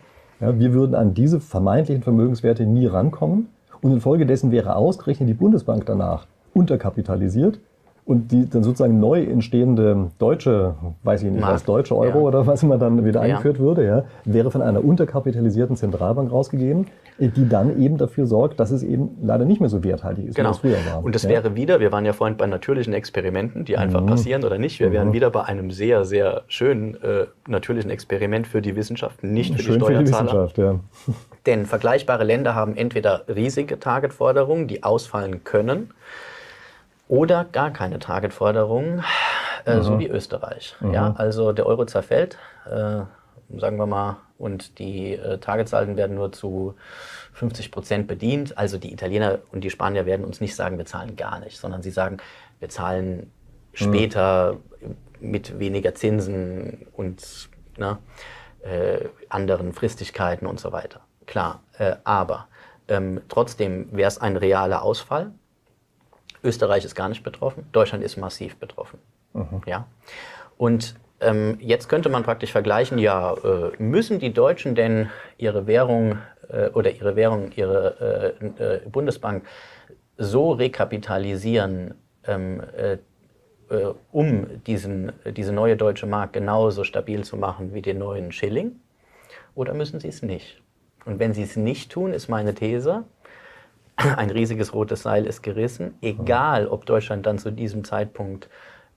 Ja, wir würden an diese vermeintlichen Vermögenswerte nie rankommen. Und infolgedessen wäre ausgerechnet die Bundesbank danach unterkapitalisiert und die dann sozusagen neu entstehende deutsche, weiß ich nicht, was deutsche Euro ja. oder was immer dann wieder ja. eingeführt würde, ja, wäre von einer unterkapitalisierten Zentralbank rausgegeben, die dann eben dafür sorgt, dass es eben leider nicht mehr so werthaltig ist, genau. wie es früher war. Und das ja. wäre wieder, wir waren ja vorhin bei natürlichen Experimenten, die einfach mhm. passieren oder nicht. Wir mhm. wären wieder bei einem sehr, sehr schönen äh, natürlichen Experiment für die Wissenschaft, nicht für Schön die Steuerzahler. Für die ja. Denn vergleichbare Länder haben entweder riesige Targetforderungen, die ausfallen können, oder gar keine Targetforderungen, äh, so wie Österreich. Mhm. Ja, also der Euro zerfällt, äh, sagen wir mal, und die äh, Targetsalden werden nur zu 50 Prozent bedient. Also die Italiener und die Spanier werden uns nicht sagen, wir zahlen gar nicht, sondern sie sagen, wir zahlen später mhm. mit weniger Zinsen und na, äh, anderen Fristigkeiten und so weiter. Klar, äh, aber ähm, trotzdem wäre es ein realer Ausfall Österreich ist gar nicht betroffen, Deutschland ist massiv betroffen. Mhm. Ja? Und ähm, jetzt könnte man praktisch vergleichen, ja, äh, müssen die Deutschen denn ihre Währung äh, oder ihre Währung, ihre äh, äh Bundesbank so rekapitalisieren, ähm, äh, äh, um diesen, diese neue deutsche Mark genauso stabil zu machen wie den neuen Schilling? Oder müssen sie es nicht? Und wenn sie es nicht tun, ist meine These, ein riesiges rotes Seil ist gerissen, egal ob Deutschland dann zu diesem Zeitpunkt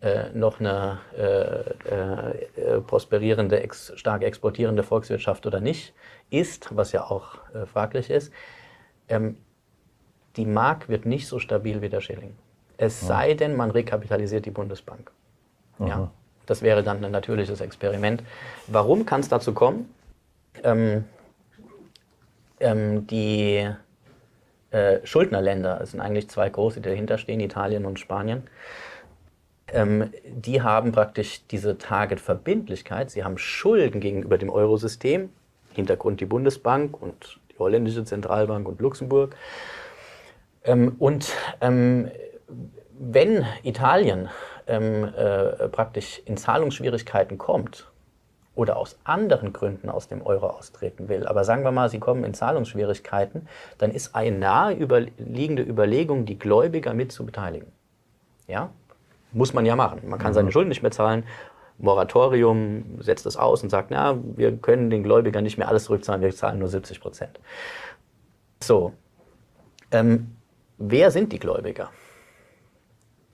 äh, noch eine äh, äh, prosperierende, ex stark exportierende Volkswirtschaft oder nicht ist, was ja auch äh, fraglich ist. Ähm, die Mark wird nicht so stabil wie der Schilling. Es ja. sei denn, man rekapitalisiert die Bundesbank. Ja, das wäre dann ein natürliches Experiment. Warum kann es dazu kommen? Ähm, ähm, die äh, Schuldnerländer, es sind eigentlich zwei große, die dahinter stehen, Italien und Spanien, ähm, die haben praktisch diese Target-Verbindlichkeit. Sie haben Schulden gegenüber dem Eurosystem, Hintergrund die Bundesbank und die holländische Zentralbank und Luxemburg. Ähm, und ähm, wenn Italien ähm, äh, praktisch in Zahlungsschwierigkeiten kommt, oder aus anderen Gründen aus dem Euro austreten will, aber sagen wir mal, Sie kommen in Zahlungsschwierigkeiten, dann ist eine nahe überliegende Überlegung, die Gläubiger mit zu beteiligen. Ja? Muss man ja machen. Man kann mhm. seine Schulden nicht mehr zahlen. Moratorium setzt das aus und sagt, na, wir können den Gläubigern nicht mehr alles zurückzahlen, wir zahlen nur 70 Prozent. So, ähm, wer sind die Gläubiger?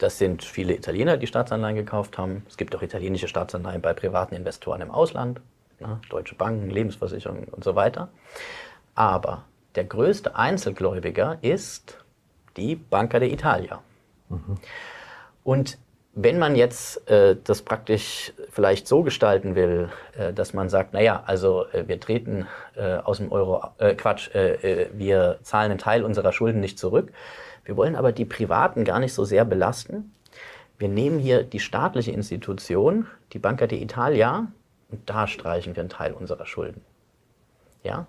Das sind viele Italiener, die Staatsanleihen gekauft haben. Es gibt auch italienische Staatsanleihen bei privaten Investoren im Ausland, ne, deutsche Banken, Lebensversicherungen und so weiter. Aber der größte Einzelgläubiger ist die Banca d'Italia. Mhm. Und wenn man jetzt äh, das praktisch vielleicht so gestalten will, äh, dass man sagt, naja, also äh, wir treten äh, aus dem Euro, äh, Quatsch, äh, wir zahlen einen Teil unserer Schulden nicht zurück, wir wollen aber die Privaten gar nicht so sehr belasten. wir nehmen hier die staatliche Institution, die Banca d'Italia, und da streichen wir einen Teil unserer Schulden. Ja?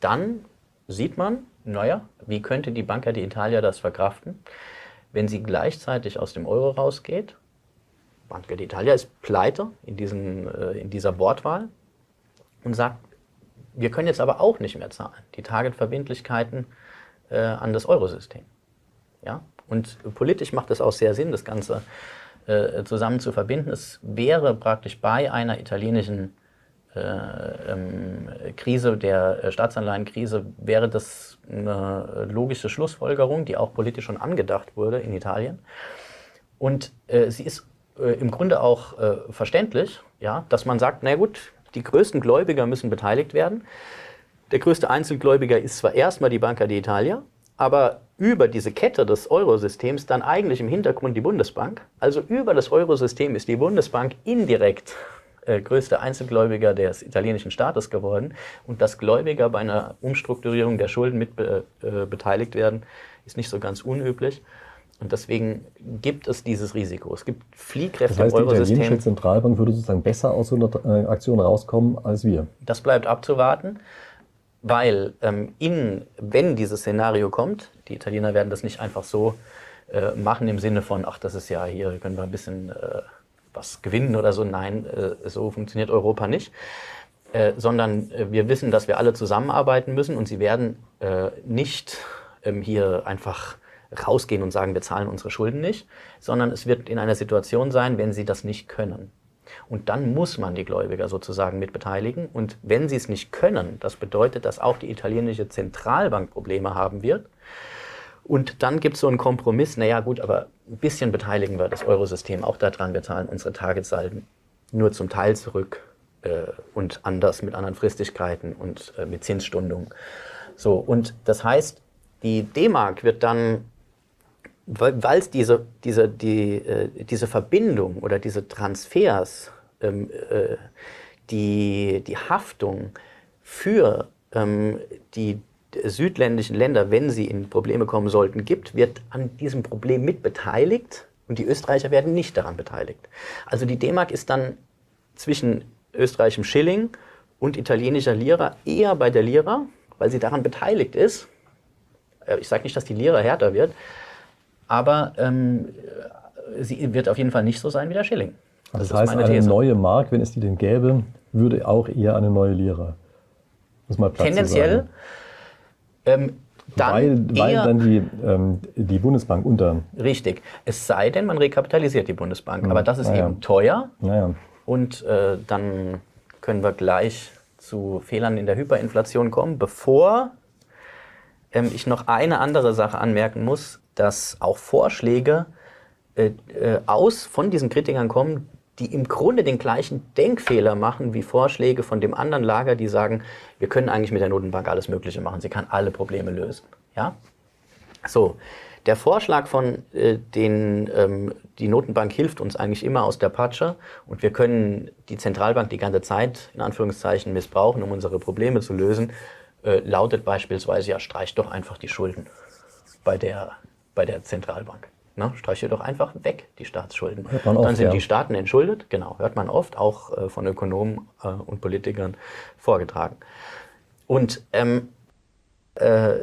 Dann sieht man, naja, wie könnte die Banca d'Italia das verkraften, wenn sie gleichzeitig aus dem Euro rausgeht? Banca d'Italia ist pleite in, diesen, äh, in dieser Wortwahl und sagt, wir können jetzt aber auch nicht mehr zahlen, die Targetverbindlichkeiten äh, an das Eurosystem. Ja? Und politisch macht es auch sehr Sinn, das Ganze äh, zusammen zu verbinden. Es wäre praktisch bei einer italienischen äh, ähm, Krise, der äh, Staatsanleihenkrise, wäre das eine logische Schlussfolgerung, die auch politisch schon angedacht wurde in Italien. Und äh, sie ist äh, im Grunde auch äh, verständlich, ja, dass man sagt, na gut, die größten Gläubiger müssen beteiligt werden. Der größte Einzelgläubiger ist zwar erstmal die Banca d'Italia, aber über diese Kette des Eurosystems dann eigentlich im Hintergrund die Bundesbank. Also über das Eurosystem ist die Bundesbank indirekt äh, größte Einzelgläubiger des italienischen Staates geworden. Und dass Gläubiger bei einer Umstrukturierung der Schulden mit be äh, beteiligt werden, ist nicht so ganz unüblich. Und deswegen gibt es dieses Risiko. Es gibt Fliehkräfte das heißt, im Eurosystem. Die italienische Zentralbank würde sozusagen besser aus so einer äh, Aktion rauskommen als wir. Das bleibt abzuwarten. Weil ähm, in, wenn dieses Szenario kommt, die Italiener werden das nicht einfach so äh, machen im Sinne von, ach, das ist ja hier, können wir ein bisschen äh, was gewinnen oder so. Nein, äh, so funktioniert Europa nicht. Äh, sondern äh, wir wissen, dass wir alle zusammenarbeiten müssen und sie werden äh, nicht ähm, hier einfach rausgehen und sagen, wir zahlen unsere Schulden nicht, sondern es wird in einer Situation sein, wenn sie das nicht können. Und dann muss man die Gläubiger sozusagen mit beteiligen. Und wenn sie es nicht können, das bedeutet, dass auch die italienische Zentralbank Probleme haben wird. Und dann gibt es so einen Kompromiss, naja gut, aber ein bisschen beteiligen wir das Eurosystem auch daran, wir zahlen unsere Targetsalden nur zum Teil zurück äh, und anders mit anderen Fristigkeiten und äh, mit Zinsstundung. So, und das heißt, die D-Mark wird dann weil es diese, diese, die, äh, diese Verbindung oder diese Transfers, ähm, äh, die, die Haftung für ähm, die südländischen Länder, wenn sie in Probleme kommen sollten, gibt, wird an diesem Problem mit beteiligt und die Österreicher werden nicht daran beteiligt. Also die D-Mark ist dann zwischen österreichischem Schilling und italienischer Lira eher bei der Lira, weil sie daran beteiligt ist. Äh, ich sage nicht, dass die Lira härter wird, aber ähm, sie wird auf jeden Fall nicht so sein wie der Schilling. Das, das heißt, eine These. neue Mark, wenn es die denn gäbe, würde auch eher eine neue Lira. Muss mal Platz Tendenziell. Ähm, dann weil, weil dann die, ähm, die Bundesbank unter. Richtig. Es sei denn, man rekapitalisiert die Bundesbank. Aber das ist naja. eben teuer. Naja. Und äh, dann können wir gleich zu Fehlern in der Hyperinflation kommen. Bevor ähm, ich noch eine andere Sache anmerken muss, dass auch Vorschläge äh, äh, aus von diesen Kritikern kommen, die im Grunde den gleichen Denkfehler machen wie Vorschläge von dem anderen Lager, die sagen, wir können eigentlich mit der Notenbank alles Mögliche machen, sie kann alle Probleme lösen. Ja? So, der Vorschlag von äh, den, ähm, die Notenbank hilft uns eigentlich immer aus der Patsche und wir können die Zentralbank die ganze Zeit in Anführungszeichen missbrauchen, um unsere Probleme zu lösen, äh, lautet beispielsweise, ja, streicht doch einfach die Schulden bei der bei der Zentralbank. Ne? Streiche doch einfach weg die Staatsschulden. Oft, Dann sind ja. die Staaten entschuldet, genau, hört man oft, auch äh, von Ökonomen äh, und Politikern vorgetragen. Und ähm, äh,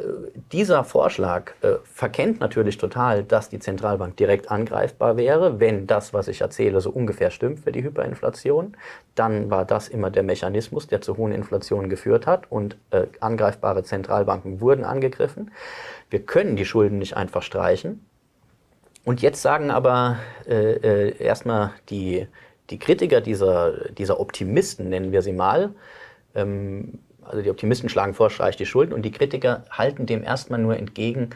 dieser Vorschlag äh, verkennt natürlich total, dass die Zentralbank direkt angreifbar wäre, wenn das, was ich erzähle, so ungefähr stimmt für die Hyperinflation. Dann war das immer der Mechanismus, der zu hohen Inflationen geführt hat und äh, angreifbare Zentralbanken wurden angegriffen. Wir können die Schulden nicht einfach streichen. Und jetzt sagen aber äh, äh, erstmal die, die Kritiker dieser, dieser Optimisten, nennen wir sie mal, ähm, also die Optimisten schlagen vor, streich die Schulden und die Kritiker halten dem erstmal nur entgegen,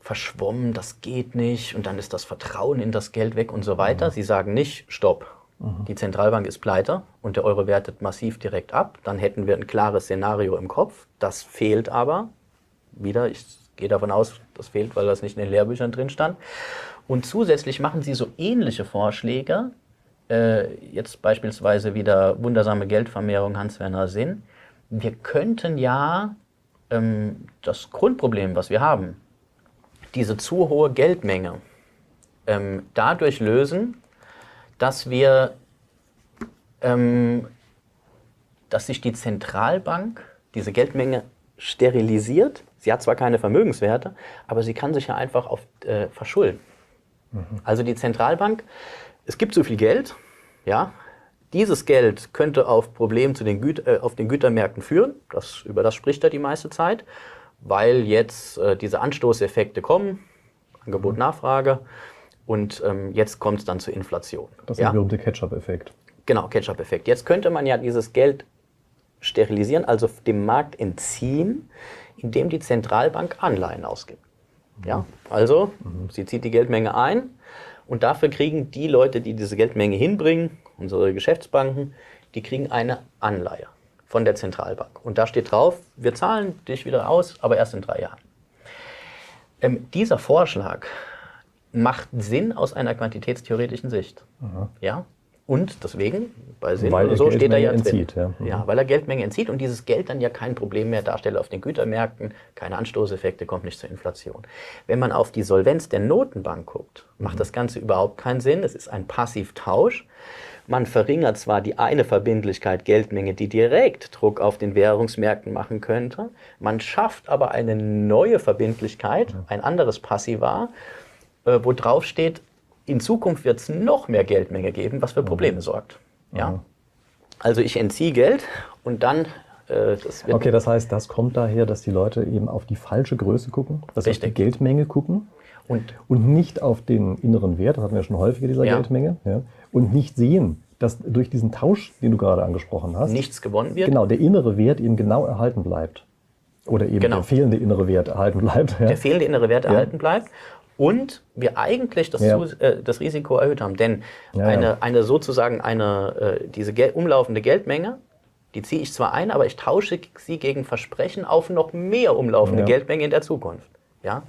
verschwommen, das geht nicht und dann ist das Vertrauen in das Geld weg und so weiter. Mhm. Sie sagen nicht, stopp, mhm. die Zentralbank ist pleite und der Euro wertet massiv direkt ab. Dann hätten wir ein klares Szenario im Kopf. Das fehlt aber. Wieder, ich gehe davon aus, das fehlt, weil das nicht in den Lehrbüchern drin stand. Und zusätzlich machen sie so ähnliche Vorschläge, äh, jetzt beispielsweise wieder wundersame Geldvermehrung Hans-Werner Sinn. Wir könnten ja ähm, das Grundproblem, was wir haben, diese zu hohe Geldmenge, ähm, dadurch lösen, dass wir, ähm, dass sich die Zentralbank diese Geldmenge sterilisiert. Sie hat zwar keine Vermögenswerte, aber sie kann sich ja einfach auf, äh, verschulden. Also die Zentralbank, es gibt so viel Geld, ja, dieses Geld könnte auf Probleme zu den Güt äh, auf den Gütermärkten führen. Das, über das spricht er die meiste Zeit, weil jetzt äh, diese Anstoßeffekte kommen, Angebot, Nachfrage, und ähm, jetzt kommt es dann zur Inflation. Das ist der berühmte Ketchup-Effekt. Genau, Ketchup-Effekt. Jetzt könnte man ja dieses Geld sterilisieren, also dem Markt entziehen, indem die Zentralbank Anleihen ausgibt. Ja, also sie zieht die Geldmenge ein und dafür kriegen die Leute, die diese Geldmenge hinbringen, unsere Geschäftsbanken, die kriegen eine Anleihe von der Zentralbank. Und da steht drauf, wir zahlen dich wieder aus, aber erst in drei Jahren. Ähm, dieser Vorschlag macht Sinn aus einer quantitätstheoretischen Sicht. Ja? Und deswegen, bei Sinn Weil oder er so steht er ja Geldmenge drin. entzieht, ja. Mhm. ja, weil er Geldmenge entzieht und dieses Geld dann ja kein Problem mehr darstellt auf den Gütermärkten, keine Anstoßeffekte, kommt nicht zur Inflation. Wenn man auf die Solvenz der Notenbank guckt, macht Mhm. das Ganze überhaupt keinen Sinn. Es ist ein Passivtausch. Man verringert zwar die eine Verbindlichkeit Geldmenge, die direkt Druck auf den Währungsmärkten machen könnte, man schafft aber eine neue Verbindlichkeit, ein anderes Passivar, äh, wo drauf steht, in Zukunft wird es noch mehr Geldmenge geben, was für Probleme sorgt. Ja? Also ich entziehe Geld und dann, äh, das Okay, das heißt, das kommt daher, dass die Leute eben auf die falsche Größe gucken, dass sie auf die Richtig. Geldmenge gucken und und nicht auf den inneren Wert, das hatten wir schon häufiger, dieser Ja. Geldmenge, ja, und nicht sehen, dass durch diesen Tausch, den du gerade angesprochen hast, nichts gewonnen wird. genau, der innere Wert eben genau erhalten bleibt. Oder eben Genau. der fehlende innere Wert erhalten bleibt. Ja. der fehlende innere Wert erhalten bleibt und wir eigentlich das, Ja. äh, das Risiko erhöht haben. Denn Ja, eine, ja. eine sozusagen eine, äh, diese Gel umlaufende Geldmenge, die ziehe ich zwar ein, aber ich tausche sie gegen Versprechen auf noch mehr umlaufende Ja. Geldmenge in der Zukunft. Ja?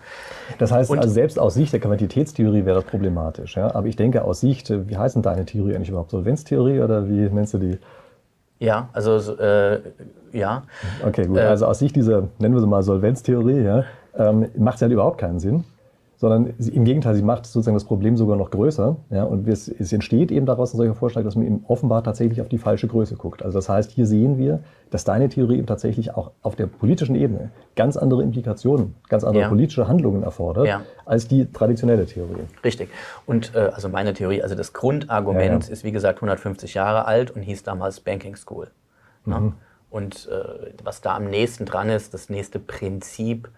Das heißt, Und- also selbst aus Sicht der Quantitätstheorie wäre das problematisch. Ja? Aber ich denke, aus Sicht, wie heißt denn deine Theorie eigentlich überhaupt? Solvenztheorie oder wie nennst du die? Ja, also so, äh, ja. Okay, gut. Äh, also aus Sicht dieser, nennen wir sie mal Solvenztheorie, ja, ähm, macht sie halt überhaupt keinen Sinn. Sondern sie, im Gegenteil, sie macht sozusagen das Problem sogar noch größer. Ja, und es, es entsteht eben daraus ein solcher Vorschlag, dass man eben offenbar tatsächlich auf die falsche Größe guckt. Also das heißt, hier sehen wir, dass deine Theorie eben tatsächlich auch auf der politischen Ebene ganz andere Implikationen, ganz andere Ja. politische Handlungen erfordert, Ja. als die traditionelle Theorie. Richtig. Und äh, also meine Theorie, also das Grundargument Ja, ist wie gesagt 150 Jahre alt und hieß damals Banking School. Ne? Mhm. Und äh, was da am nächsten dran ist, das nächste Prinzip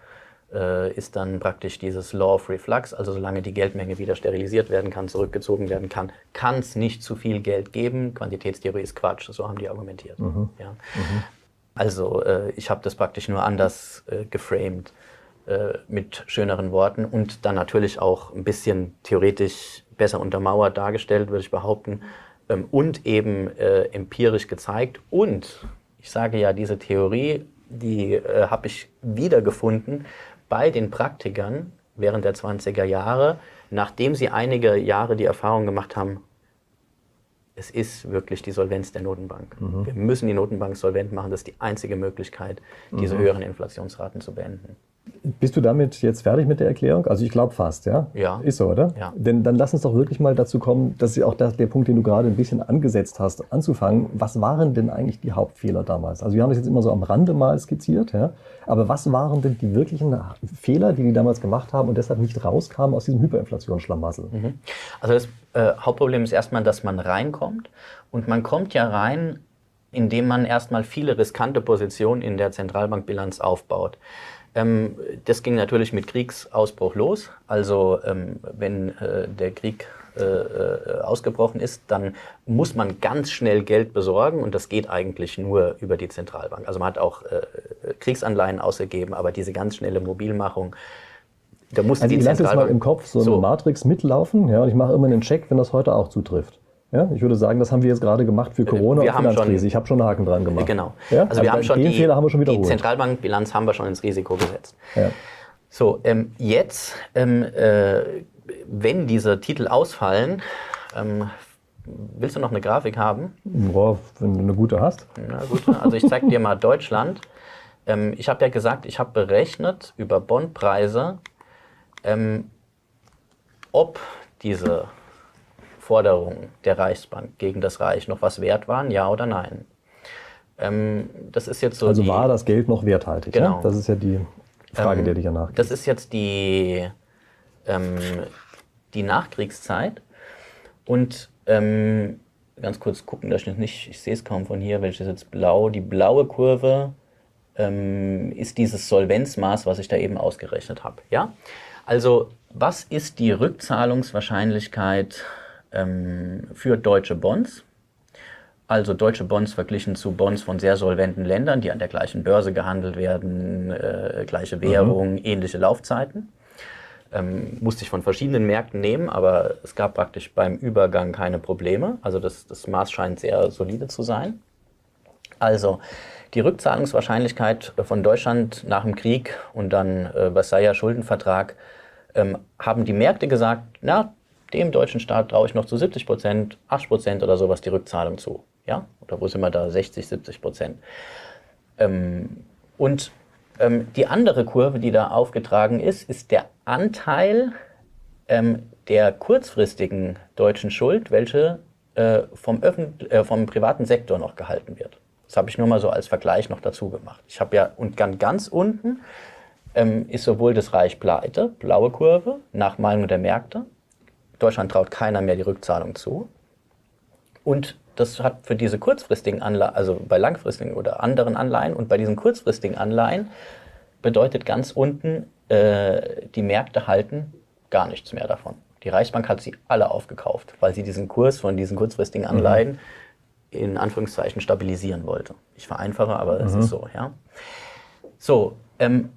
äh, ist dann praktisch dieses Law of Reflux. Also solange die Geldmenge wieder sterilisiert werden kann, zurückgezogen werden kann, kann es nicht zu viel Geld geben. Quantitätstheorie ist Quatsch, so haben die argumentiert. Mhm. Ja. Also äh, ich habe das praktisch nur anders äh, geframed äh, mit schöneren Worten und dann natürlich auch ein bisschen theoretisch besser untermauert dargestellt, würde ich behaupten, ähm, und eben äh, empirisch gezeigt. Und ich sage ja, diese Theorie, die äh, habe ich wiedergefunden bei den Praktikern während der 20er Jahre, nachdem sie einige Jahre die Erfahrung gemacht haben, es ist wirklich die Solvenz der Notenbank. Wir müssen die Notenbank solvent machen. Das ist die einzige Möglichkeit, diese höheren Inflationsraten zu beenden. Bist du damit jetzt fertig mit der Erklärung? Also ich glaube fast, ja? Ja. Ist so, oder? Ja. Denn dann lass uns doch wirklich mal dazu kommen, das ist auch das, der Punkt, den du gerade ein bisschen angesetzt hast, anzufangen. Was waren denn eigentlich die Hauptfehler damals? Also wir haben das jetzt immer so am Rande mal skizziert, ja? aber was waren denn die wirklichen Fehler, die die damals gemacht haben und deshalb nicht rauskamen aus diesem Hyperinflationsschlamassel? Also das äh, Hauptproblem ist erstmal, dass man reinkommt. Und man kommt ja rein, indem man erstmal viele riskante Positionen in der Zentralbankbilanz aufbaut. Ähm, das ging natürlich mit Kriegsausbruch los. Also ähm, wenn äh, der Krieg äh, äh, ausgebrochen ist, dann muss man ganz schnell Geld besorgen und das geht eigentlich nur über die Zentralbank. Also man hat auch äh, Kriegsanleihen ausgegeben, aber diese ganz schnelle Mobilmachung, da musste Also die ich lasse jetzt mal im Kopf so eine So. Matrix mitlaufen ja, und ich mache immer einen Check, wenn das heute auch zutrifft. Ja, ich würde sagen, das haben wir jetzt gerade gemacht für Corona wir und haben schon- Finanzkrise. Ich habe schon einen Haken dran gemacht. Genau. Ja? Also wir Aber haben schon den die, Fehler haben wir schon die wiederholt. Zentralbankbilanz haben wir schon ins Risiko gesetzt. Ja. So, ähm, jetzt, ähm, äh, wenn diese Titel ausfallen, ähm, willst du noch eine Grafik haben? Boah, wenn du eine gute hast. Na gut, also ich zeige dir mal Deutschland. Ähm, ich habe ja gesagt, ich habe berechnet über Bondpreise, ähm, ob diese Forderungen der Reichsbank gegen das Reich noch was wert waren, ja oder nein? Ähm, das ist jetzt so. Also war das Geld noch werthaltig? Genau. Ja? Das ist ja die Frage, Ähm, der dich ja nach. Das ist jetzt die, ähm, die Nachkriegszeit. Und ähm, ganz kurz gucken, da steht nicht, ich sehe es kaum von hier, welches ist jetzt blau. Die blaue Kurve ähm, ist dieses Solvenzmaß, was ich da eben ausgerechnet habe. Ja? Also, was ist die Rückzahlungswahrscheinlichkeit ähm, für deutsche Bonds? Also deutsche Bonds verglichen zu Bonds von sehr solventen Ländern, die an der gleichen Börse gehandelt werden, äh, gleiche Währung, ähnliche Laufzeiten. Ähm, musste ich von verschiedenen Märkten nehmen, aber es gab praktisch beim Übergang keine Probleme. Also das, das Maß scheint sehr solide zu sein. Also die Rückzahlungswahrscheinlichkeit von Deutschland nach dem Krieg und dann äh, Versailler Schuldenvertrag ähm, haben die Märkte gesagt, na, dem deutschen Staat traue ich noch zu 70 Prozent, 80 Prozent oder sowas die Rückzahlung zu. Ja? Oder wo sind wir da? 60, 70 Prozent. Ähm, und ähm, die andere Kurve, die da aufgetragen ist, ist der Anteil ähm, der kurzfristigen deutschen Schuld, welche äh, vom, äh, vom privaten Sektor noch gehalten wird. Das habe ich nur mal so als Vergleich noch dazu gemacht. Ich habe ja, und ganz, ganz unten ähm, ist sowohl das Reich pleite, blaue Kurve, nach Meinung der Märkte. Deutschland traut keiner mehr die Rückzahlung zu. Und das hat für diese kurzfristigen Anleihen, also bei langfristigen oder anderen Anleihen und bei diesen kurzfristigen Anleihen bedeutet ganz unten, äh, die Märkte halten gar nichts mehr davon. Die Reichsbank hat sie alle aufgekauft, weil sie diesen Kurs von diesen kurzfristigen Anleihen in Anführungszeichen stabilisieren wollte. Ich vereinfache, aber es ist so, ja. So, ähm,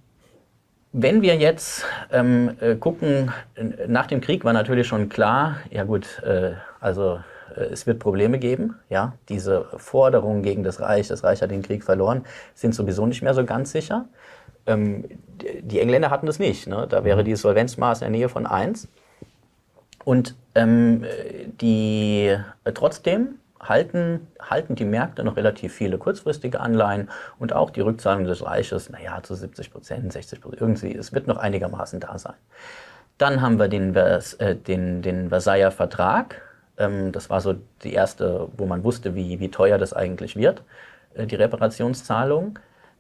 wenn wir jetzt ähm, äh, gucken, äh, nach dem Krieg war natürlich schon klar, ja gut, äh, also äh, es wird Probleme geben. Ja, diese Forderungen gegen das Reich, das Reich hat den Krieg verloren, sind sowieso nicht mehr so ganz sicher. Ähm, die- die Engländer hatten das nicht. Ne? Da wäre dieses Solvenzmaß in der Nähe von 1. Und ähm, die, äh, trotzdem halten, halten die Märkte noch relativ viele kurzfristige Anleihen und auch die Rückzahlung des Reiches, naja, zu 70 Prozent, 60 Prozent, irgendwie, es wird noch einigermaßen da sein. Dann haben wir den, Vers, äh, den, den Versailler Vertrag. Ähm, das war so die erste, wo man wusste, wie, wie teuer das eigentlich wird, äh, die Reparationszahlung.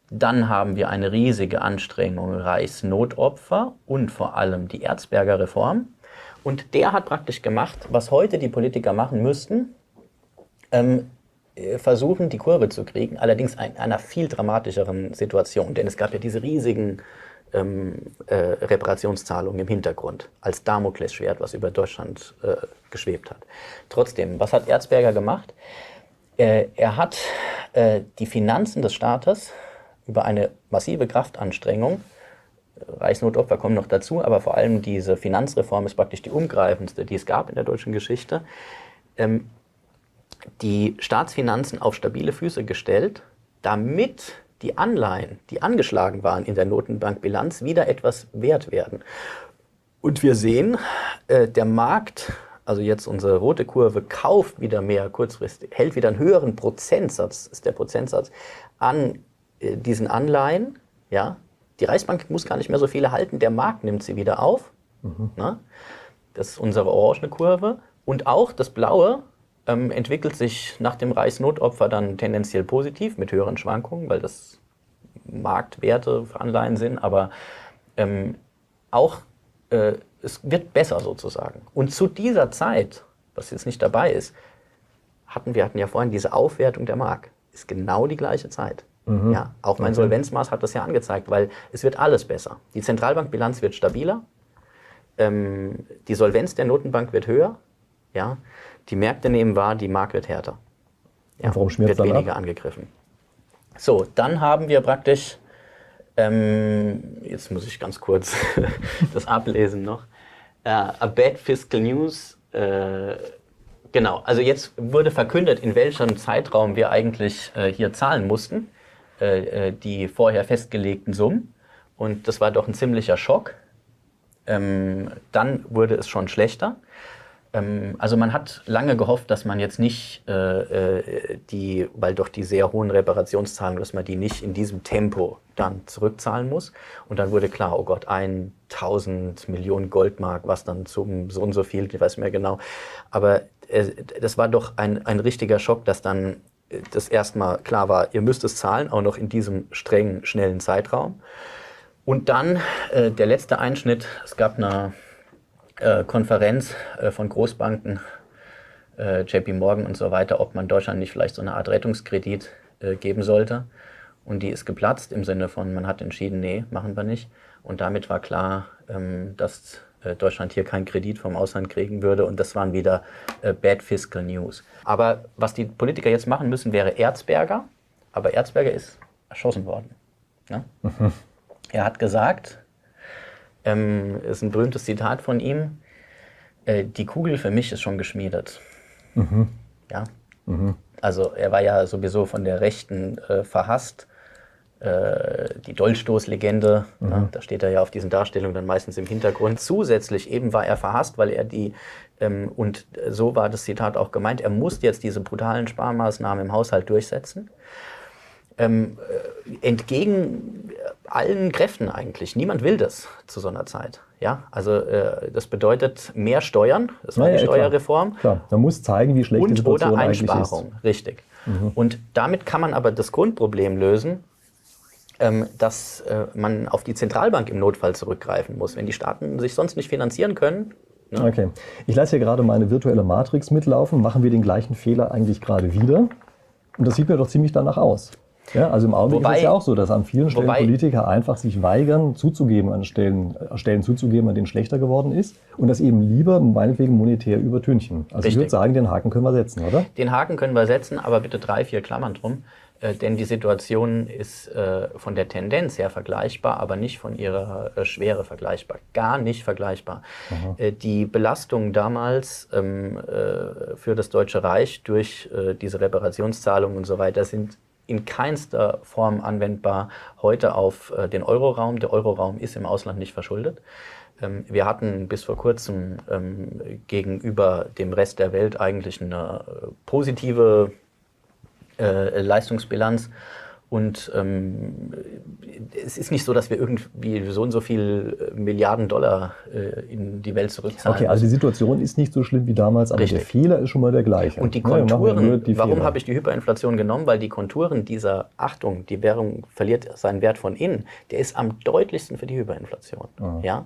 Dann haben wir eine riesige Anstrengung Reichsnotopfer und vor allem die Erzberger Reform. Und der hat praktisch gemacht, was heute die Politiker machen müssten, ähm, äh, versuchen, die Kurve zu kriegen, allerdings in einer viel dramatischeren Situation. Denn es gab ja diese riesigen ähm, äh, Reparationszahlungen im Hintergrund als Damoklesschwert, was über Deutschland äh, geschwebt hat. Trotzdem, was hat Erzberger gemacht? Äh, er hat äh, die Finanzen des Staates über eine massive Kraftanstrengung Reichsnotopfer kommen noch dazu, aber vor allem diese Finanzreform ist praktisch die umgreifendste, die es gab in der deutschen Geschichte. Ähm, die Staatsfinanzen auf stabile Füße gestellt, damit die Anleihen, die angeschlagen waren in der Notenbankbilanz, wieder etwas wert werden. Und wir sehen, äh, der Markt, also jetzt unsere rote Kurve, kauft wieder mehr kurzfristig, hält wieder einen höheren Prozentsatz, ist der Prozentsatz, an äh, diesen Anleihen. Ja? Die Reichsbank muss gar nicht mehr so viele halten, der Markt nimmt sie wieder auf. Ne? Das ist unsere orangene Kurve. Und auch das Blaue ähm, entwickelt sich nach dem Reichsnotopfer dann tendenziell positiv mit höheren Schwankungen, weil das Marktwerte für Anleihen sind. Aber ähm, auch äh, es wird besser sozusagen. Und zu dieser Zeit, was jetzt nicht dabei ist, hatten wir hatten ja vorhin diese Aufwertung der Mark. Ist genau die gleiche Zeit. Ja, auch mein Solvenzmaß hat das ja angezeigt, weil es wird alles besser. Die Zentralbankbilanz wird stabiler, ähm, die Solvenz der Notenbank wird höher, ja, die Märkte nehmen wahr, die Mark wird härter. Ja, Und warum schmiert's wird dann ab? weniger angegriffen. So, dann haben wir praktisch, ähm, jetzt muss ich ganz kurz das ablesen noch, äh, a bad fiscal news, äh, genau, also jetzt wurde verkündet, in welchem Zeitraum wir eigentlich äh, hier zahlen mussten, äh, äh, die vorher festgelegten Summen. Und das war doch ein ziemlicher Schock. Ähm, dann wurde es schon schlechter. Ähm, also man hat lange gehofft, dass man jetzt nicht äh, äh, die, weil doch die sehr hohen Reparationszahlen, dass man die nicht in diesem Tempo dann zurückzahlen muss. Und dann wurde klar, oh Gott, 1000 Millionen Goldmark, was dann zum so und so viel, ich weiß nicht mehr genau. Aber äh, das war doch ein, ein richtiger Schock, dass dann äh, das erstmal klar war, ihr müsst es zahlen, auch noch in diesem strengen, schnellen Zeitraum. Und dann äh, der letzte Einschnitt, es gab eine äh, Konferenz äh, von Großbanken, äh, JP Morgan und so weiter, ob man Deutschland nicht vielleicht so eine Art Rettungskredit geben sollte. Und die ist geplatzt im Sinne von, man hat entschieden, nee, machen wir nicht. Und damit war klar, ähm, dass Deutschland hier keinen Kredit vom Ausland kriegen würde. Und das waren wieder Bad Fiscal News. Aber was die Politiker jetzt machen müssen, wäre Erzberger. Aber Erzberger ist erschossen worden. Ne? Mhm. Er hat gesagt, ähm, ist ein berühmtes Zitat von ihm. Äh, die Kugel für mich ist schon geschmiedet. Mhm. Ja. Mhm. Also er war ja sowieso von der Rechten äh, verhasst. Äh, die Dolchstoßlegende, mhm. ja, da steht er ja auf diesen Darstellungen dann meistens im Hintergrund. Zusätzlich eben war er verhasst, weil er die, ähm, und so war das Zitat auch gemeint, er musste jetzt diese brutalen Sparmaßnahmen im Haushalt durchsetzen ähm, äh, entgegen allen Kräften eigentlich. Niemand will das zu so einer Zeit. Ja, also äh, das bedeutet mehr Steuern, das war ja, die Steuerreform. Klar. klar. man muss zeigen, wie schlecht und die Situation oder Einsparung, ist. richtig. Mhm. Und damit kann man aber das Grundproblem lösen, ähm, dass äh, man auf die Zentralbank im Notfall zurückgreifen muss. Wenn die Staaten sich sonst nicht finanzieren können, ne? Okay. Ich lasse hier gerade meine virtuelle Matrix mitlaufen. Machen wir den gleichen Fehler eigentlich gerade wieder? Und das sieht mir doch ziemlich danach aus. Ja, also im Augenblick wobei, ist es ja auch so, dass an vielen Stellen wobei, Politiker einfach sich weigern, zuzugeben, an Stellen, äh, Stellen zuzugeben, an denen schlechter geworden ist und das eben lieber meinetwegen monetär übertünchen. Also richtig. ich würde sagen, den Haken können wir setzen, oder? Den Haken können wir setzen, aber bitte drei, vier Klammern drum. Äh, denn die Situation ist äh, von der Tendenz her vergleichbar, aber nicht von ihrer äh, Schwere vergleichbar. Gar nicht vergleichbar. Äh, die Belastung damals ähm, äh, für das Deutsche Reich durch diese Reparationszahlungen und so weiter sind in keinster Form anwendbar heute auf äh, den Euroraum. Der Euroraum ist im Ausland nicht verschuldet. Ähm, wir hatten bis vor kurzem ähm, gegenüber dem Rest der Welt eigentlich eine äh, positive äh, Leistungsbilanz und ähm, es ist nicht so, dass wir irgendwie so und so viel äh, Milliarden Dollar äh, in die Welt zurückzahlen. Okay, also die Situation ist nicht so schlimm wie damals, aber Richtig. der Fehler ist schon mal der gleiche. Und die Konturen, ja, die warum habe ich die Hyperinflation genommen? Weil die Konturen dieser Achtung, die Währung verliert seinen Wert von innen, der ist am deutlichsten für die Hyperinflation. Ja?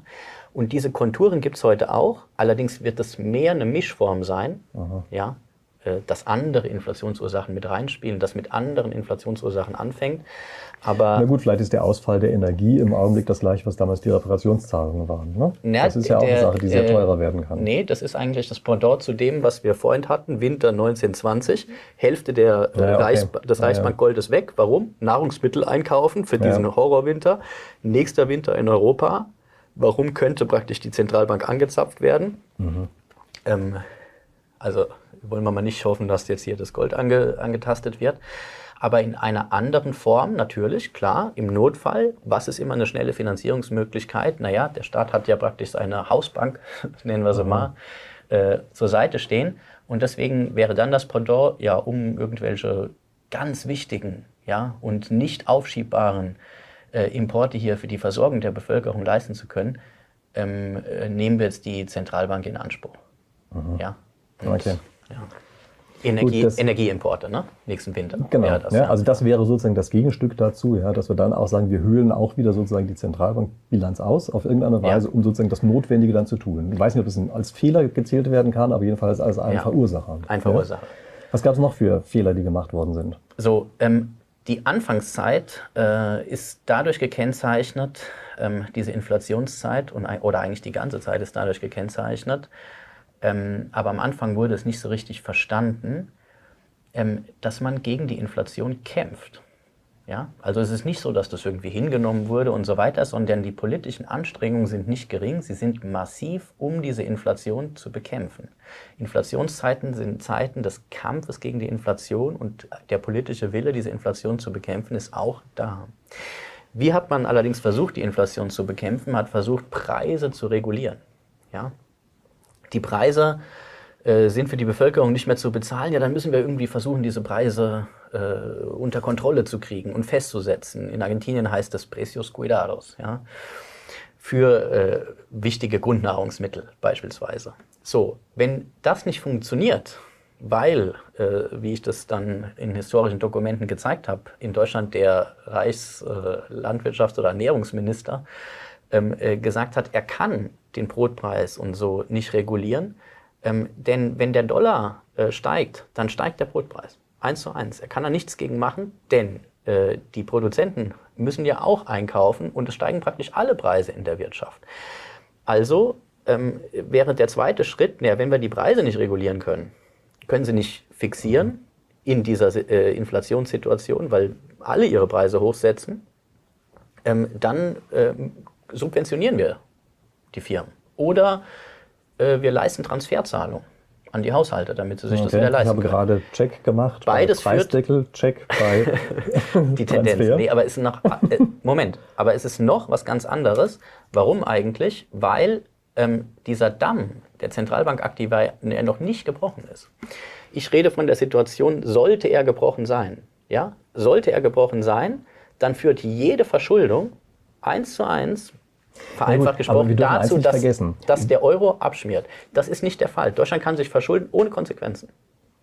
Und diese Konturen gibt es heute auch, allerdings wird es mehr eine Mischform sein. Aha. Ja? Äh, dass andere Inflationsursachen mit reinspielen, dass mit anderen Inflationsursachen anfängt. Aber Na gut, vielleicht ist der Ausfall der Energie im Augenblick das gleiche, was damals die Reparationszahlungen waren. Ne? Na, das ist ja auch der, eine Sache, die sehr äh, teurer werden kann. Nee, das ist eigentlich das Pendant zu dem, was wir vorhin hatten, Winter 1920. Hälfte der, äh, ja, okay. Reichs des Reichsbankgoldes weg. Warum? Nahrungsmittel einkaufen für diesen ja. Horrorwinter. Nächster Winter in Europa. Warum könnte praktisch die Zentralbank angezapft werden? Mhm. Ähm, also wollen wir mal nicht hoffen, dass jetzt hier das Gold ange, angetastet wird. Aber in einer anderen Form natürlich, klar, im Notfall, was ist immer eine schnelle Finanzierungsmöglichkeit? Naja, der Staat hat ja praktisch seine Hausbank, nennen wir sie mhm. mal, äh, zur Seite stehen. Und deswegen wäre dann das Pendant, ja, um irgendwelche ganz wichtigen ja, und nicht aufschiebbaren äh, Importe hier für die Versorgung der Bevölkerung leisten zu können, ähm, äh, nehmen wir jetzt die Zentralbank in Anspruch. Mhm. Ja, und, okay. Ja. Energie, Gut, Energieimporte, ne? Nächsten Winter. Genau. Das, ja. Also das wäre sozusagen das Gegenstück dazu, ja, dass wir dann auch sagen, wir höhlen auch wieder sozusagen die Zentralbankbilanz aus, auf irgendeine Weise, um sozusagen das Notwendige dann zu tun. Ich weiß nicht, ob das als Fehler gezählt werden kann, aber jedenfalls als ein Verursacher. Ein Verursacher. Was gab es noch für Fehler, die gemacht worden sind? So, ähm, die Anfangszeit äh, ist dadurch gekennzeichnet, ähm, diese Inflationszeit und, oder eigentlich die ganze Zeit ist dadurch gekennzeichnet, ähm, aber am Anfang wurde es nicht so richtig verstanden, ähm, dass man gegen die Inflation kämpft. Ja? Also es ist nicht so, dass das irgendwie hingenommen wurde und so weiter, sondern die politischen Anstrengungen sind nicht gering, sie sind massiv, um diese Inflation zu bekämpfen. Inflationszeiten sind Zeiten des Kampfes gegen die Inflation und der politische Wille, diese Inflation zu bekämpfen, ist auch da. Wie hat man allerdings versucht, die Inflation zu bekämpfen? Man hat versucht, Preise zu regulieren. Ja? Die Preise äh, sind für die Bevölkerung nicht mehr zu bezahlen, ja, dann müssen wir irgendwie versuchen, diese Preise äh, unter Kontrolle zu kriegen und festzusetzen. In Argentinien heißt das Precios Cuidados, ja, für äh, wichtige Grundnahrungsmittel beispielsweise. So, wenn das nicht funktioniert, weil, äh, wie ich das dann in historischen Dokumenten gezeigt habe, in Deutschland der Reichslandwirtschafts- oder Ernährungsminister ähm, äh, gesagt hat, er kann den Brotpreis und so nicht regulieren, ähm, denn wenn der Dollar äh, steigt, dann steigt der Brotpreis. Eins zu eins. Er kann da nichts gegen machen, denn äh, die Produzenten müssen ja auch einkaufen und es steigen praktisch alle Preise in der Wirtschaft. Also ähm, wäre der zweite Schritt, ja, wenn wir die Preise nicht regulieren können, können sie nicht fixieren in dieser äh, Inflationssituation, weil alle ihre Preise hochsetzen, ähm, dann ähm, subventionieren wir die Firmen. Oder äh, wir leisten Transferzahlungen an die Haushalte, damit sie sich okay. das wieder leisten Ich habe können. gerade Check gemacht. Beides bei Preisdeckel, Check bei die Tendenz. Nee, aber es ist noch äh, Moment, aber es ist noch was ganz anderes. Warum eigentlich? Weil ähm, dieser Damm der Zentralbankaktiva ja noch nicht gebrochen ist. Ich rede von der Situation, sollte er gebrochen sein. Ja? Sollte er gebrochen sein, dann führt jede Verschuldung eins zu eins vereinfacht gut, wir gesprochen dazu, dass, dass der Euro abschmiert. Das ist nicht der Fall. Deutschland kann sich verschulden ohne Konsequenzen.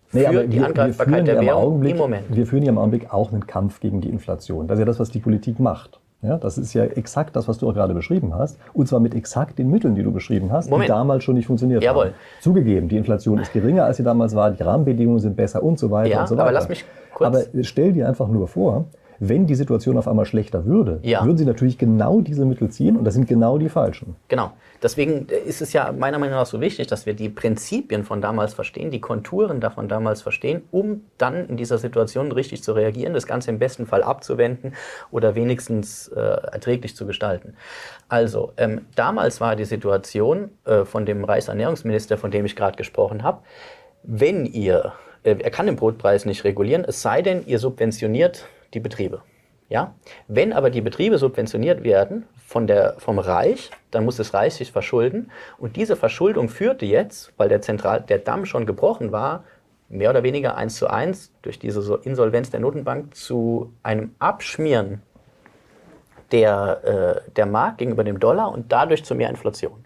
Für Nee, die wir- wir Angreifbarkeit führen der im Währung Augenblick, im Moment. Wir führen ja im Augenblick auch einen Kampf gegen die Inflation. Das ist ja das, was die Politik macht. Ja, das ist ja exakt das, was du auch gerade beschrieben hast. Und zwar mit exakt den Mitteln, die du beschrieben hast, Moment. die damals schon nicht funktioniert Jawohl. haben. Zugegeben, die Inflation ist geringer, als sie damals war, die Rahmenbedingungen sind besser und so weiter Ja, und so weiter. aber lass mich kurz- Aber stell dir einfach nur vor, wenn die Situation auf einmal schlechter würde, Ja. würden sie natürlich genau diese Mittel ziehen und das sind genau die falschen. Genau. Deswegen ist es ja meiner Meinung nach so wichtig, dass wir die Prinzipien von damals verstehen, die Konturen davon damals verstehen, um dann in dieser Situation richtig zu reagieren, das Ganze im besten Fall abzuwenden oder wenigstens äh, erträglich zu gestalten. Also, ähm, damals war die Situation äh, von dem Reichsernährungsminister, von dem ich gerade gesprochen habe, wenn ihr, äh, er kann den Brotpreis nicht regulieren, es sei denn, ihr subventioniert die Betriebe. Ja? Wenn aber die Betriebe subventioniert werden von der, vom Reich, dann muss das Reich sich verschulden. Und diese Verschuldung führte jetzt, weil der, Zentral, der Damm schon gebrochen war, mehr oder weniger eins zu eins durch diese so Insolvenz der Notenbank zu einem Abschmieren der, äh, der Mark gegenüber dem Dollar und dadurch zu mehr Inflation.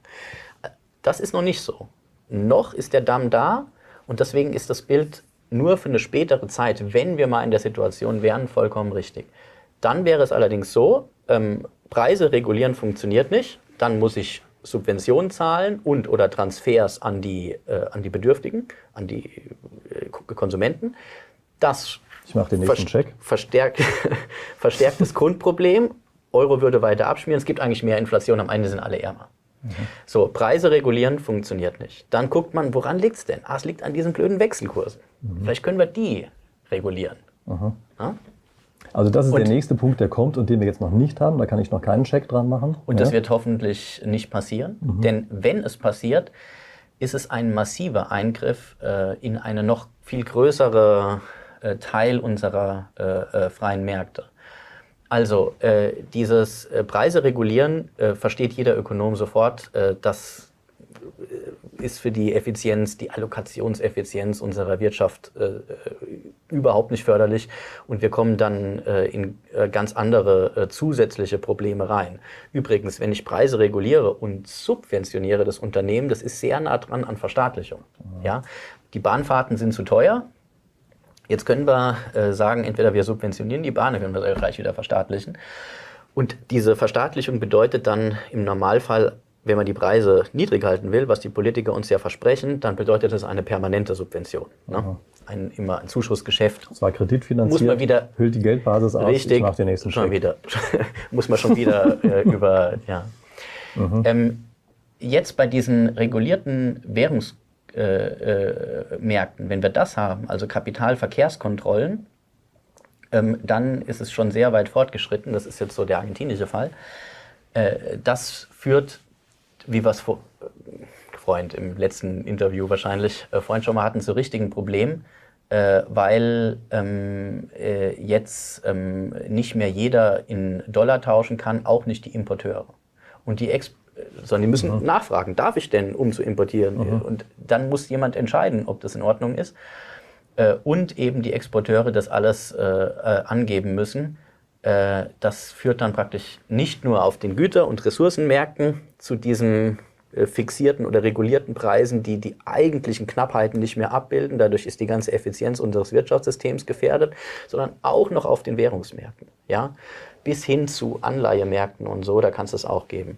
Das ist noch nicht so. Noch ist der Damm da und deswegen ist das Bild nur für eine spätere Zeit, wenn wir mal in der Situation wären, vollkommen richtig. Dann wäre es allerdings so, ähm, Preise regulieren funktioniert nicht, dann muss ich Subventionen zahlen und oder Transfers an die, äh, an die Bedürftigen, an die äh, Konsumenten. Das Ich mache den nächsten Check. Verstärkt, verstärkt das Grundproblem. Euro würde weiter abschmieren. Es gibt eigentlich mehr Inflation. Am Ende sind alle ärmer. So, Preise regulieren funktioniert nicht. Dann guckt man, woran liegt es denn? Ah, es liegt an diesen blöden Wechselkursen. Vielleicht können wir die regulieren. Ja? Also das ist Und- der nächste Punkt, der kommt und den wir jetzt noch nicht haben. Da kann ich noch keinen Check dran machen. Und das Ja. wird hoffentlich nicht passieren. Denn wenn es passiert, ist es ein massiver Eingriff äh, in eine noch viel größere äh, Teil unserer äh, äh, freien Märkte. Also äh, dieses äh, Preise regulieren äh, versteht jeder Ökonom sofort. Äh, das äh, ist für die Effizienz, die Allokationseffizienz unserer Wirtschaft überhaupt nicht förderlich und wir kommen dann in ganz andere zusätzliche Probleme rein. Übrigens, wenn ich Preise reguliere und subventioniere das Unternehmen, das ist sehr nah dran an Verstaatlichung. Ja? Die Bahnfahrten sind zu teuer, Jetzt können wir äh, sagen, entweder wir subventionieren die Bahn, dann können wir sie gleich wieder verstaatlichen. Und diese Verstaatlichung bedeutet dann im Normalfall, wenn man die Preise niedrig halten will, was die Politiker uns ja versprechen, dann bedeutet das eine permanente Subvention. Ne? Ein, immer ein Zuschussgeschäft. Zwar kreditfinanziert, Muss man wieder- hüllt die Geldbasis aus, Richtig, ich mache den nächsten schon Check. wieder. muss man schon wieder äh, über, ja. Mhm. Ähm, jetzt bei diesen regulierten Währungsmärkten, äh, äh, Märkten, wenn wir das haben, also Kapitalverkehrskontrollen, ähm, dann ist es schon sehr weit fortgeschritten. Das ist jetzt so der argentinische Fall. Äh, das führt, wie wir es vor, äh, Freund im letzten Interview wahrscheinlich äh, vorhin schon mal hatten, zu richtigen Problemen, weil ähm, äh, jetzt ähm, nicht mehr jeder in Dollar tauschen kann, auch nicht die Importeure. Und die Ex sondern die müssen mhm. nachfragen, darf ich denn, um zu importieren? Mhm. Und dann muss jemand entscheiden, ob das in Ordnung ist. Äh, und eben die Exporteure das alles äh, äh, angeben müssen. Das führt dann praktisch nicht nur auf den Güter- und Ressourcenmärkten zu diesen fixierten oder regulierten Preisen, die die eigentlichen Knappheiten nicht mehr abbilden. Dadurch ist die ganze Effizienz unseres Wirtschaftssystems gefährdet, sondern auch noch auf den Währungsmärkten. Ja? Bis hin zu Anleihemärkten und so, da kann es das auch geben.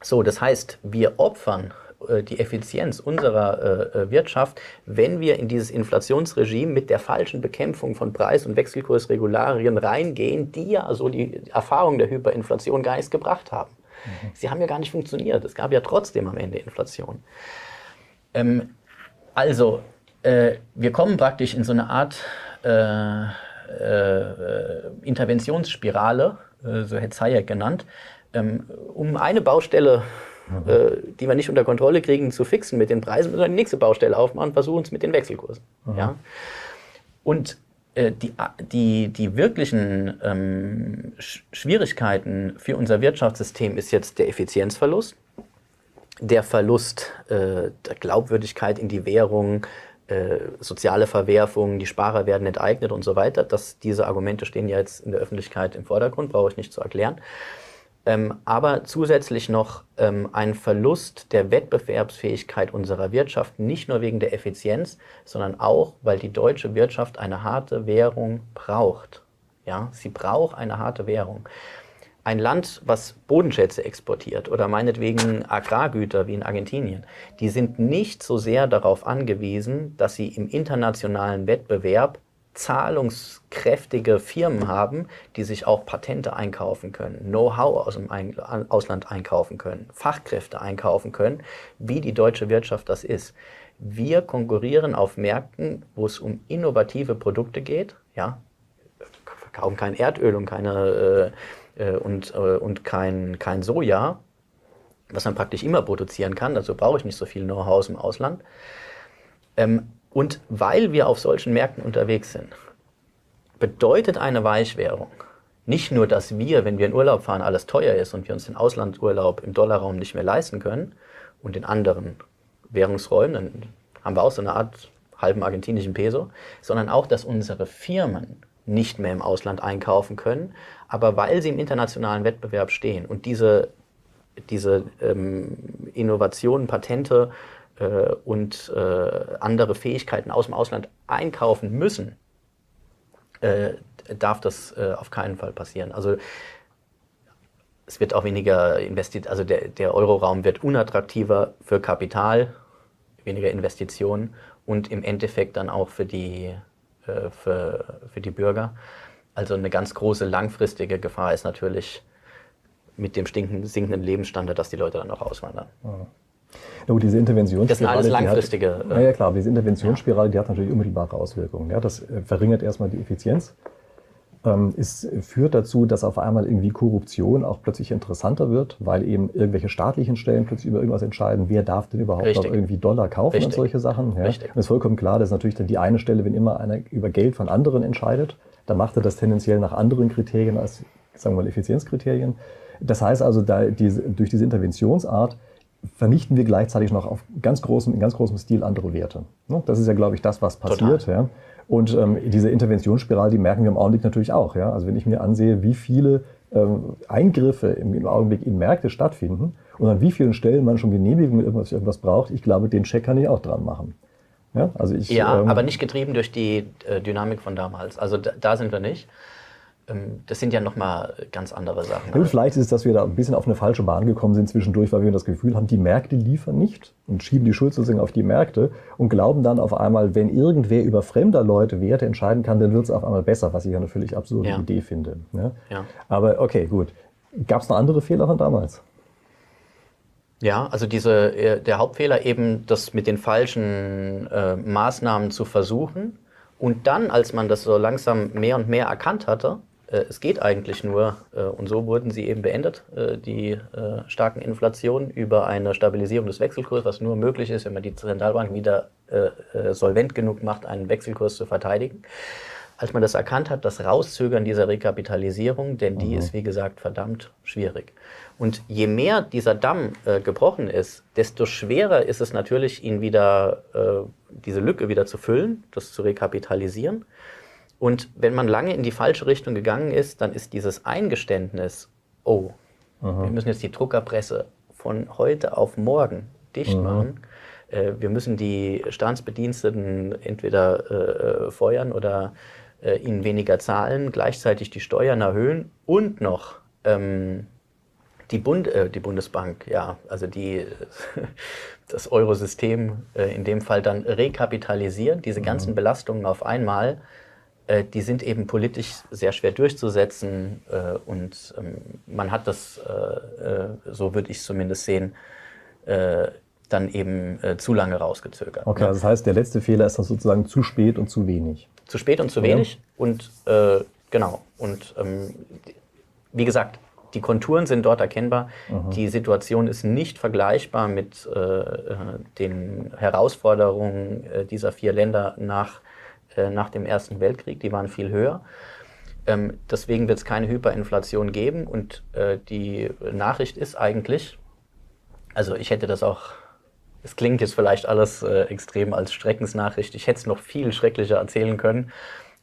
So, das heißt, wir opfern äh, die Effizienz unserer äh, Wirtschaft, wenn wir in dieses Inflationsregime mit der falschen Bekämpfung von Preis- und Wechselkursregularien reingehen, die ja so die Erfahrung der Hyperinflation gar nicht gebracht haben. Mhm. Sie haben ja gar nicht funktioniert. Es gab ja trotzdem am Ende Inflation. Ähm, also, äh, wir kommen praktisch in so eine Art äh, äh, Interventionsspirale, äh, so hätte Hayek genannt, ähm, um eine Baustelle Mhm. Äh, die wir nicht unter Kontrolle kriegen, zu fixen mit den Preisen, müssen wir die nächste Baustelle aufmachen und versuchen es mit den Wechselkursen. Mhm. Ja? Und äh, die, die, die wirklichen ähm, Schwierigkeiten für unser Wirtschaftssystem ist jetzt der Effizienzverlust, der Verlust äh, der Glaubwürdigkeit in die Währung, äh, soziale Verwerfungen, die Sparer werden enteignet und so weiter. Das, diese Argumente stehen ja jetzt in der Öffentlichkeit im Vordergrund, brauche ich nicht zu erklären. Ähm, aber zusätzlich noch ähm, ein Verlust der Wettbewerbsfähigkeit unserer Wirtschaft, nicht nur wegen der Effizienz, sondern auch, weil die deutsche Wirtschaft eine harte Währung braucht. Ja, sie braucht eine harte Währung. Ein Land, was Bodenschätze exportiert oder meinetwegen Agrargüter wie in Argentinien, die sind nicht so sehr darauf angewiesen, dass sie im internationalen Wettbewerb zahlungskräftige Firmen haben, die sich auch Patente einkaufen können, Know-how aus dem Ausland einkaufen können, Fachkräfte einkaufen können, wie die deutsche Wirtschaft das ist. Wir konkurrieren auf Märkten, wo es um innovative Produkte geht, ja, verkaufen kein Erdöl und keine äh, äh und, äh, und kein, kein Soja, was man praktisch immer produzieren kann, dazu brauche ich nicht so viel Know-how aus dem Ausland. Ähm, und weil wir auf solchen Märkten unterwegs sind, bedeutet eine Weichwährung nicht nur, dass wir, wenn wir in Urlaub fahren, alles teuer ist und wir uns den Auslandsurlaub im Dollarraum nicht mehr leisten können und in anderen Währungsräumen, dann haben wir auch so eine Art halben argentinischen Peso, sondern auch, dass unsere Firmen nicht mehr im Ausland einkaufen können, aber weil sie im internationalen Wettbewerb stehen und diese, diese ähm, Innovationen, Patente äh, und äh, andere Fähigkeiten aus dem Ausland einkaufen müssen, äh, darf das äh, auf keinen Fall passieren. Also es wird auch weniger investiert, also der, der Euroraum wird unattraktiver für Kapital, weniger Investitionen und im Endeffekt dann auch für die, äh, für, für die Bürger. Also eine ganz große langfristige Gefahr ist natürlich mit dem sinkenden Lebensstandard, dass die Leute dann auch auswandern. Ja. Gut, diese Interventionsspirale. Das sind alles langfristige. Hat, ja, ja, klar, diese Interventionsspirale, die hat natürlich unmittelbare Auswirkungen. Ja, das äh, verringert erstmal die Effizienz. Ähm, es führt dazu, dass auf einmal irgendwie Korruption auch plötzlich interessanter wird, weil eben irgendwelche staatlichen Stellen plötzlich über irgendwas entscheiden, wer darf denn überhaupt noch irgendwie Dollar kaufen Richtig. und solche Sachen. Ja. Richtig. Und es ist vollkommen klar, dass natürlich dann die eine Stelle, wenn immer einer über Geld von anderen entscheidet, dann macht er das tendenziell nach anderen Kriterien als, sagen wir mal, Effizienzkriterien. Das heißt also, da diese, durch diese Interventionsart vernichten wir gleichzeitig noch auf ganz großem, in ganz großem Stil andere Werte. Ne? Das ist ja, glaube ich, das, was passiert. Ja? Und ähm, diese Interventionsspirale, die merken wir im Augenblick natürlich auch. Ja? Also wenn ich mir ansehe, wie viele ähm, Eingriffe im Augenblick in Märkte stattfinden und an wie vielen Stellen man schon Genehmigungen irgendwas, irgendwas braucht, ich glaube, den Check kann ich auch dran machen. Ja, also ich, ja ähm, aber nicht getrieben durch die äh, Dynamik von damals. Also da, da sind wir nicht. Ähm, das sind ja nochmal ganz andere Sachen. Ja, vielleicht ist es, dass wir da ein bisschen auf eine falsche Bahn gekommen sind zwischendurch, weil wir das Gefühl haben, die Märkte liefern nicht und schieben die Schuld sozusagen auf die Märkte und glauben dann auf einmal, wenn irgendwer über fremder Leute Werte entscheiden kann, dann wird es auf einmal besser, was ich ja eine völlig absurde ja. Idee finde. Ja? Ja. Aber okay, gut. Gab es noch andere Fehler von damals? Ja, also diese, äh, der Hauptfehler eben, das mit den falschen äh, Maßnahmen zu versuchen. Und dann, als man das so langsam mehr und mehr erkannt hatte, es geht eigentlich nur, äh, und so wurden sie eben beendet, äh, die starken Inflationen über eine Stabilisierung des Wechselkurses, was nur möglich ist, wenn man die Zentralbank wieder solvent genug macht, einen Wechselkurs zu verteidigen. als man das erkannt hat, das Rauszögern dieser Rekapitalisierung, denn die mhm. ist, wie gesagt, verdammt schwierig. Und je mehr dieser Damm äh, gebrochen ist, desto schwerer ist es natürlich, ihn wieder, äh, diese Lücke wieder zu füllen, das zu rekapitalisieren. Und wenn man lange in die falsche Richtung gegangen ist, dann ist dieses Eingeständnis, oh, mhm. wir müssen jetzt die Druckerpresse von heute auf morgen dicht mhm. machen. Äh, wir müssen die Staatsbediensteten entweder äh, feuern oder äh, ihnen weniger zahlen, gleichzeitig die Steuern erhöhen und noch ähm, die, Bund, äh, die Bundesbank, ja, also die, das Eurosystem äh, in dem Fall dann rekapitalisieren, diese ganzen. Belastungen auf einmal, äh, die sind eben politisch sehr schwer durchzusetzen äh, und ähm, man hat das, äh, so würde ich es zumindest sehen, dann eben zu lange rausgezögert. Okay, ne? also das heißt, der letzte Fehler ist dann sozusagen zu spät und zu wenig. Zu spät und zu wenig ja. und äh, genau. Und ähm, wie gesagt, die Konturen sind dort erkennbar. Mhm. Die Situation ist nicht vergleichbar mit äh, äh den Herausforderungen äh, dieser vier Länder nach, äh, nach dem Ersten Weltkrieg. Die waren viel höher. Ähm, deswegen wird es keine Hyperinflation geben. Und äh, die Nachricht ist eigentlich, also ich hätte das auch, es klingt jetzt vielleicht alles äh, extrem als Streckensnachricht. Ich hätte es noch viel schrecklicher erzählen können.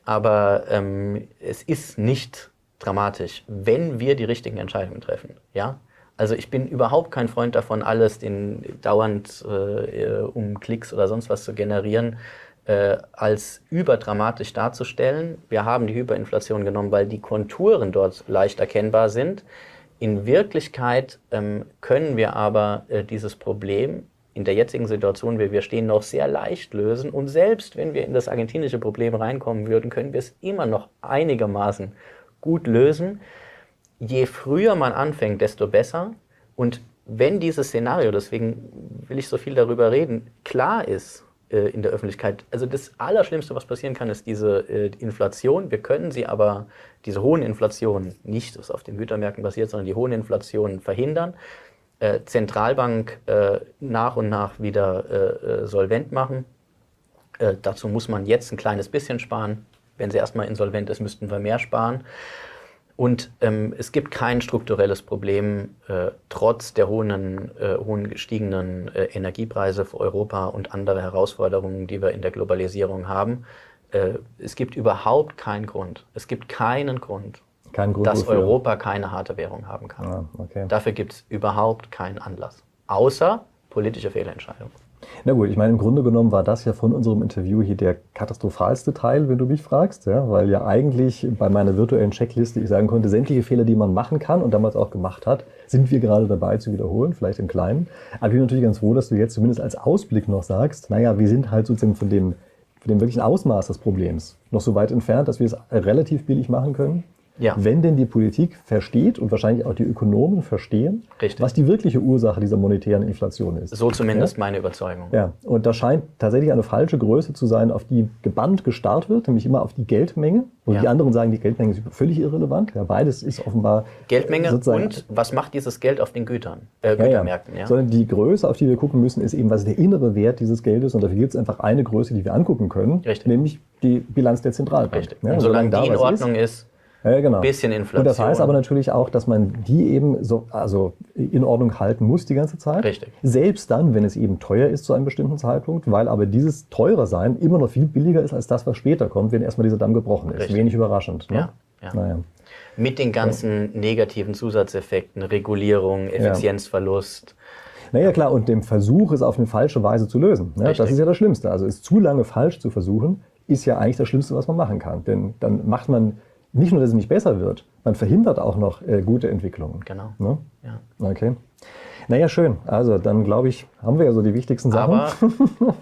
Aber ähm, es ist nicht dramatisch, wenn wir die richtigen Entscheidungen treffen. Ja? Also ich bin überhaupt kein Freund davon, alles den dauernd äh, um Klicks oder sonst was zu generieren, äh, als überdramatisch darzustellen. Wir haben die Hyperinflation genommen, weil die Konturen dort leicht erkennbar sind. In Wirklichkeit ähm, können wir aber äh, dieses Problem in der jetzigen Situation, wie wir stehen, noch sehr leicht lösen. Und selbst wenn wir in das argentinische Problem reinkommen würden, können wir es immer noch einigermaßen gut lösen. Je früher man anfängt, desto besser. Und wenn dieses Szenario, deswegen will ich so viel darüber reden, klar ist äh, in der Öffentlichkeit, also das Allerschlimmste, was passieren kann, ist diese äh, Inflation. Wir können sie aber, diese hohen Inflationen, nicht was auf den Gütermärkten basiert, sondern die hohen Inflationen verhindern. Äh, Zentralbank äh, nach und nach wieder äh, äh, solvent machen. dazu muss man jetzt ein kleines bisschen sparen. Wenn sie erstmal insolvent ist, müssten wir mehr sparen. Und ähm, es gibt kein strukturelles Problem, äh, trotz der hohen, äh, hohen gestiegenen äh, Energiepreise für Europa und andere Herausforderungen, die wir in der Globalisierung haben. Äh, es gibt überhaupt keinen Grund, es gibt keinen Grund, Kein Grund dass wofür? Europa keine harte Währung haben kann. Ah, okay. Dafür gibt es überhaupt keinen Anlass, außer politische Fehlentscheidungen. Na gut, ich meine, im Grunde genommen war das ja von unserem Interview hier der katastrophalste Teil, wenn du mich fragst, ja, weil ja eigentlich bei meiner virtuellen Checkliste ich sagen konnte, sämtliche Fehler, die man machen kann und damals auch gemacht hat, sind wir gerade dabei zu wiederholen, vielleicht im Kleinen. Aber ich bin natürlich ganz froh, dass du jetzt zumindest als Ausblick noch sagst, naja, wir sind halt sozusagen von dem, von dem wirklichen Ausmaß des Problems noch so weit entfernt, dass wir es relativ billig machen können. Ja. Wenn denn die Politik versteht und wahrscheinlich auch die Ökonomen verstehen, Richtig. was die wirkliche Ursache dieser monetären Inflation ist. So zumindest ja? meine Überzeugung. Ja, und das scheint tatsächlich eine falsche Größe zu sein, auf die gebannt gestarrt wird, nämlich immer auf die Geldmenge. Und ja. die anderen sagen, die Geldmenge ist völlig irrelevant. Ja, beides ist offenbar. Geldmenge und was macht dieses Geld auf den Gütern, äh, Gütermärkten? Ja, Sondern die Größe, auf die wir gucken müssen, ist eben, was ist der innere Wert dieses Geldes. Und dafür gibt es einfach eine Größe, die wir angucken können, Richtig. nämlich die Bilanz der Zentralbank. Richtig. und solange, solange die in Ordnung ist, ist ja, genau. bisschen Inflation. Und das heißt aber natürlich auch, dass man die eben so, also in Ordnung halten muss die ganze Zeit. Richtig. Selbst dann, wenn es eben teuer ist zu einem bestimmten Zeitpunkt, weil aber dieses teurer sein immer noch viel billiger ist als das, was später kommt, wenn erstmal dieser Damm gebrochen ist. Richtig. Wenig überraschend. Ne? Ja. ja. Naja. Mit den ganzen ja. negativen Zusatzeffekten, Regulierung, Effizienzverlust. Naja, klar, und dem Versuch, es auf eine falsche Weise zu lösen. Ne? Das ist ja das Schlimmste. Also es zu lange falsch zu versuchen, ist ja eigentlich das Schlimmste, was man machen kann. Denn dann macht man nicht nur, dass es nicht besser wird, man verhindert auch noch äh, gute Entwicklungen. Genau. Ne? Ja. Okay. Naja, schön. Also dann glaube ich, haben wir ja so die wichtigsten Sachen. Aber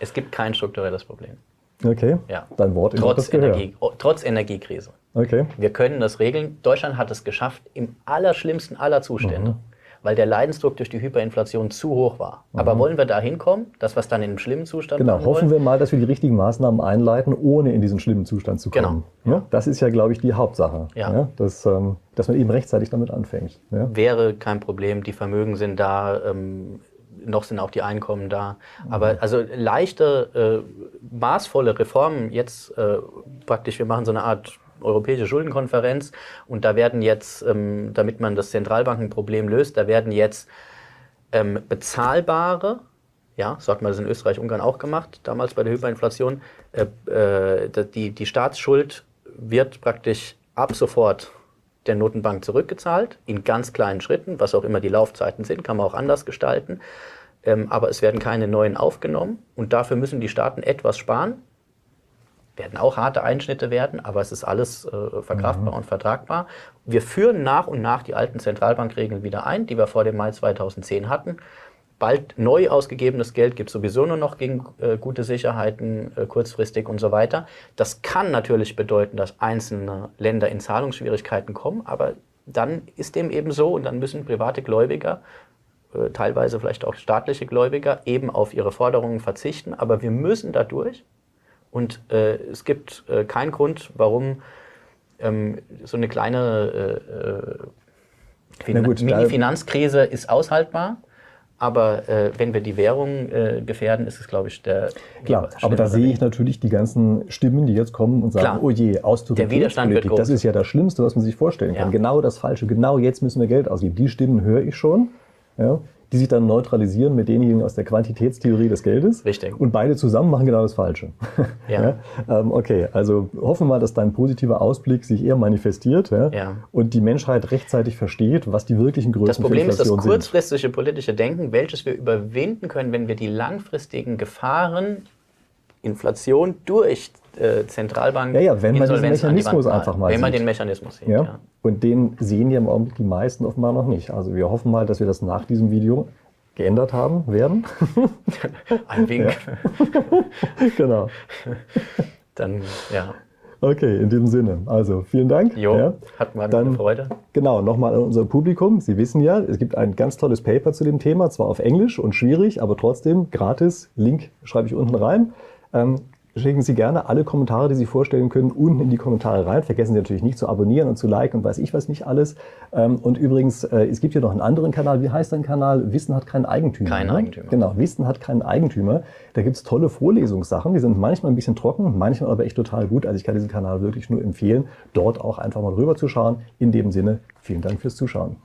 es gibt kein strukturelles Problem. Okay. Ja. Dein Wort ist trotz, Energie, oh, trotz Energiekrise. Okay. Wir können das regeln. Deutschland hat es geschafft, im allerschlimmsten aller Zustände. Mhm weil der Leidensdruck durch die Hyperinflation zu hoch war. Mhm. Aber wollen wir da hinkommen, dass wir es dann in einem schlimmen Zustand Genau, hoffen wir mal, dass wir die richtigen Maßnahmen einleiten, ohne in diesen schlimmen Zustand zu kommen. Genau. Ja? Das ist ja, glaube ich, die Hauptsache. Ja. ja? Dass, ähm, dass man eben rechtzeitig damit anfängt. Ja? Wäre kein Problem, die Vermögen sind da. Ähm, noch sind auch die Einkommen da. Aber also leichte, äh, maßvolle Reformen jetzt äh, praktisch, wir machen so eine Art europäische Schuldenkonferenz und da werden jetzt, ähm, damit man das Zentralbankenproblem löst, da werden jetzt ähm, bezahlbare, ja, so hat man das in Österreich, Ungarn auch gemacht, damals bei der Hyperinflation, äh, äh, die, die Staatsschuld wird praktisch ab sofort der Notenbank zurückgezahlt, in ganz kleinen Schritten, was auch immer die Laufzeiten sind, kann man auch anders gestalten. Ähm, aber es werden keine neuen aufgenommen und dafür müssen die Staaten etwas sparen. Werden auch harte Einschnitte werden, aber es ist alles äh, verkraftbar mhm. und vertragbar. Wir führen nach und nach die alten Zentralbankregeln wieder ein, die wir vor dem Mai 2010 hatten bald neu ausgegebenes Geld gibt sowieso nur noch gegen äh, gute Sicherheiten äh, kurzfristig und so weiter. Das kann natürlich bedeuten, dass einzelne Länder in Zahlungsschwierigkeiten kommen, aber dann ist dem eben so und dann müssen private Gläubiger, äh, teilweise vielleicht auch staatliche Gläubiger, eben auf ihre Forderungen verzichten. Aber wir müssen dadurch und äh, es gibt äh, keinen Grund, warum ähm, so eine kleine äh, Fin Mini-Finanzkrise ist aushaltbar aber äh, wenn wir die Währung äh, gefährden, ist es, glaube ich, der. Klar, aber da sehe ich natürlich die ganzen Stimmen, die jetzt kommen und sagen: Klar. Oh je, Austeritätspolitik, das ist ja das Schlimmste, was man sich vorstellen kann. Ja. Genau das Falsche, genau jetzt müssen wir Geld ausgeben. Die Stimmen höre ich schon. Ja die sich dann neutralisieren mit denjenigen aus der Quantitätstheorie des Geldes. Richtig. Und beide zusammen machen genau das Falsche. Ja. ja? Ähm, okay, also hoffen wir mal, dass dein positiver Ausblick sich eher manifestiert ja? ja. und die Menschheit rechtzeitig versteht, was die wirklichen Größen Das Problem ist das kurzfristige politische Denken, welches wir überwinden können, wenn wir die langfristigen Gefahren Inflation durch äh, Zentralbank. Ja, ja, wenn man den Mechanismus einfach mal Wenn sieht. man den Mechanismus sieht, ja. Und den sehen ja im Augenblick die meisten offenbar noch nicht. Also wir hoffen mal, dass wir das nach diesem Video geändert haben werden. Ein Wink. genau. Dann, ja. Okay, in diesem Sinne. Also vielen Dank. Jo, ja. hat mir eine Freude. Genau, nochmal an unser Publikum. Sie wissen ja, es gibt ein ganz tolles Paper zu dem Thema, zwar auf Englisch und schwierig, aber trotzdem gratis. Link schreibe ich unten rein. Ähm, schicken Sie gerne alle Kommentare, die Sie vorstellen können, unten in die Kommentare rein. Vergessen Sie natürlich nicht zu abonnieren und zu liken und weiß ich was nicht alles. Ähm, und übrigens, äh, es gibt hier noch einen anderen Kanal. Wie heißt dein Kanal? Wissen hat keinen Eigentümer. Kein ne? Eigentümer. Genau, Wissen hat keinen Eigentümer. Da gibt es tolle Vorlesungssachen. Die sind manchmal ein bisschen trocken, manchmal aber echt total gut. Also ich kann diesen Kanal wirklich nur empfehlen, dort auch einfach mal rüber zu schauen. In dem Sinne, vielen Dank fürs Zuschauen.